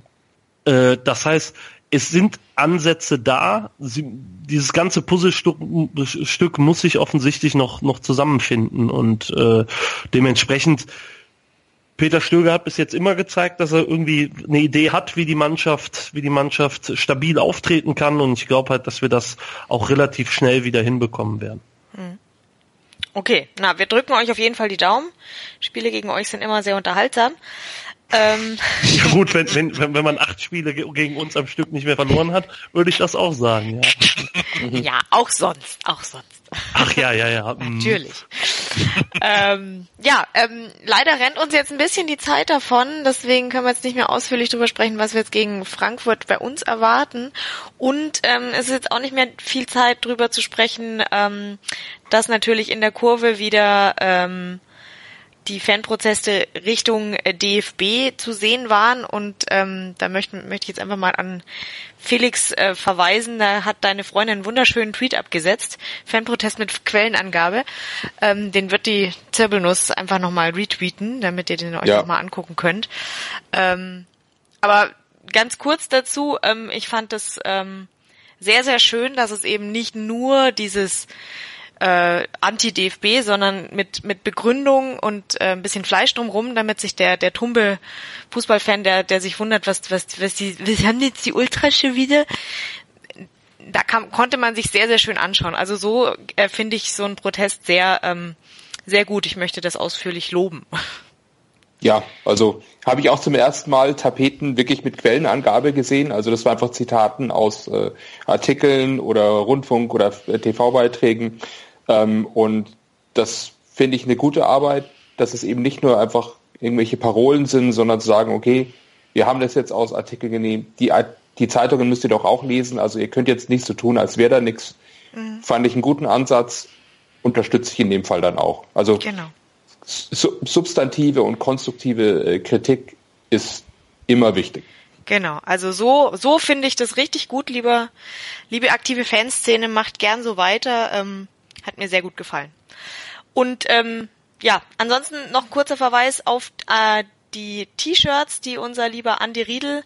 äh, das heißt, es sind Ansätze da. Sie, dieses ganze Puzzlestück Stück muss sich offensichtlich noch, noch zusammenfinden und äh, dementsprechend Peter Stöger hat bis jetzt immer gezeigt, dass er irgendwie eine Idee hat, wie die Mannschaft, wie die Mannschaft stabil auftreten kann und ich glaube halt, dass wir das auch relativ schnell wieder hinbekommen werden. Hm. Okay, na, wir drücken euch auf jeden Fall die Daumen. Spiele gegen euch sind immer sehr unterhaltsam. Ähm. Ja gut, wenn, wenn, wenn man acht Spiele gegen uns am Stück nicht mehr verloren hat, würde ich das auch sagen, ja. Ja, auch sonst, auch sonst. Ach ja, ja, ja. Mhm. Natürlich. ähm, ja, ähm, leider rennt uns jetzt ein bisschen die Zeit davon, deswegen können wir jetzt nicht mehr ausführlich darüber sprechen, was wir jetzt gegen Frankfurt bei uns erwarten. Und ähm, es ist jetzt auch nicht mehr viel Zeit darüber zu sprechen, ähm, dass natürlich in der Kurve wieder ähm, die Fanprozesse Richtung äh, DFB zu sehen waren und ähm, da möchte, möchte ich jetzt einfach mal an Felix äh, verweisen. Da hat deine Freundin einen wunderschönen Tweet abgesetzt, Fanprotest mit Quellenangabe. Ähm, den wird die Zirbelnuss einfach nochmal retweeten, damit ihr den euch ja. nochmal angucken könnt. Ähm, aber ganz kurz dazu, ähm, ich fand es ähm, sehr, sehr schön, dass es eben nicht nur dieses äh, anti-DFB, sondern mit, mit Begründung und äh, ein bisschen Fleisch drumrum, damit sich der, der tumbe Fußballfan, der, der sich wundert, was, was, was die, was haben jetzt die Ultras wieder? Da kam, konnte man sich sehr, sehr schön anschauen. Also so äh, finde ich so einen Protest sehr, ähm, sehr gut. Ich möchte das ausführlich loben. Ja, also habe ich auch zum ersten Mal Tapeten wirklich mit Quellenangabe gesehen. Also das war einfach Zitaten aus äh, Artikeln oder Rundfunk oder TV-Beiträgen. Ähm, und das finde ich eine gute Arbeit, dass es eben nicht nur einfach irgendwelche Parolen sind, sondern zu sagen, okay, wir haben das jetzt aus Artikeln genommen, die, die Zeitungen müsst ihr doch auch lesen, also ihr könnt jetzt nicht so tun, als wäre da nichts. Mhm. Fand ich einen guten Ansatz, unterstütze ich in dem Fall dann auch. Also genau. substantive und konstruktive äh, Kritik ist immer wichtig. Genau, also so, so finde ich das richtig gut, lieber, liebe aktive Fanszene, macht gern so weiter. Ähm, hat mir sehr gut gefallen. Und ähm, ja, ansonsten noch ein kurzer Verweis auf äh, die T-Shirts, die unser lieber Andy Riedel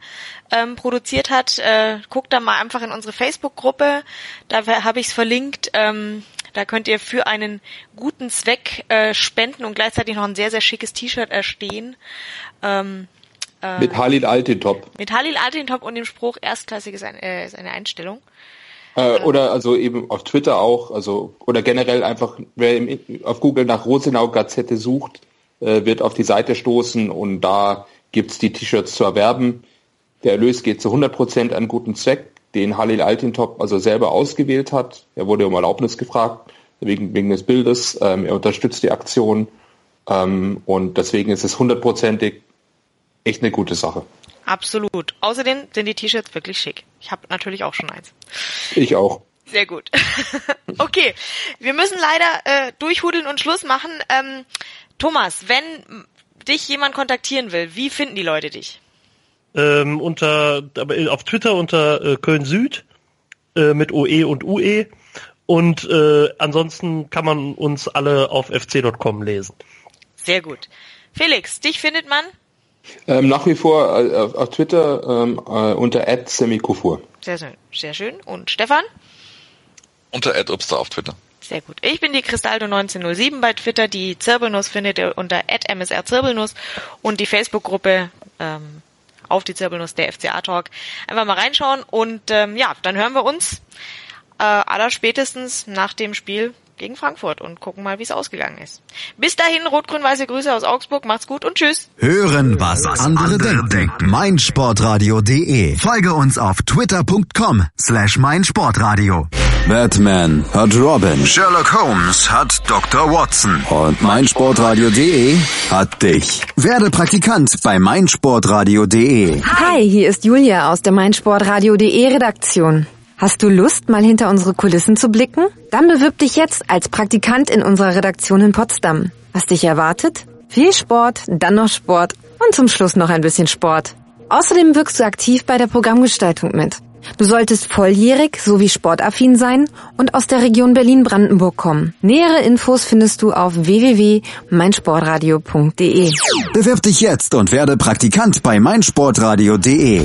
ähm, produziert hat. Äh, guckt da mal einfach in unsere Facebook-Gruppe. Da habe ich es verlinkt. Ähm, da könnt ihr für einen guten Zweck äh, spenden und gleichzeitig noch ein sehr, sehr schickes T-Shirt erstehen. Ähm, äh, mit Halil Altintop. Mit Halil Altintop und dem Spruch, erstklassig ist, ein, äh, ist eine Einstellung. Äh, oder also eben auf Twitter auch, also oder generell einfach, wer im, auf Google nach Rosenau Gazette sucht, äh, wird auf die Seite stoßen und da gibt's die T-Shirts zu erwerben. Der Erlös geht zu 100 Prozent an guten Zweck, den Halil Altintop also selber ausgewählt hat. Er wurde um Erlaubnis gefragt, wegen, wegen des Bildes. Ähm, er unterstützt die Aktion ähm, und deswegen ist es hundertprozentig echt eine gute Sache. Absolut. Außerdem sind die T-Shirts wirklich schick. Ich habe natürlich auch schon eins. Ich auch. Sehr gut. okay, wir müssen leider äh, durchhudeln und Schluss machen. Ähm, Thomas, wenn dich jemand kontaktieren will, wie finden die Leute dich? Ähm, unter auf Twitter unter äh, Köln Süd äh, mit OE und UE und äh, ansonsten kann man uns alle auf fc.com lesen. Sehr gut. Felix, dich findet man ähm, nach wie vor äh, auf Twitter ähm, äh, unter @semikufur. Sehr schön, sehr schön. Und Stefan? Unter @upster auf Twitter. Sehr gut. Ich bin die Cristaldo1907 bei Twitter. Die Zirbelnuss findet ihr unter @msrzirbelnuss und die Facebook-Gruppe ähm, auf die Zirbelnuss der FCA Talk. Einfach mal reinschauen und ähm, ja, dann hören wir uns äh, aller spätestens nach dem Spiel gegen Frankfurt und gucken mal, wie es ausgegangen ist. Bis dahin, rot-grün-weiße Grüße aus Augsburg. Macht's gut und tschüss. Hören, was, was andere, andere denken. denken. meinsportradio.de. Folge uns auf twitter.com slash meinsportradio. Batman hat Robin. Sherlock Holmes hat Dr. Watson. Und meinsportradio.de hat dich. Werde Praktikant bei meinsportradio.de. Hi, hier ist Julia aus der meinsportradio.de Redaktion. Hast du Lust, mal hinter unsere Kulissen zu blicken? Dann bewirb dich jetzt als Praktikant in unserer Redaktion in Potsdam. Was dich erwartet? Viel Sport, dann noch Sport und zum Schluss noch ein bisschen Sport. Außerdem wirkst du aktiv bei der Programmgestaltung mit. Du solltest volljährig sowie sportaffin sein und aus der Region Berlin-Brandenburg kommen. Nähere Infos findest du auf www.meinsportradio.de. Bewirb dich jetzt und werde Praktikant bei meinsportradio.de.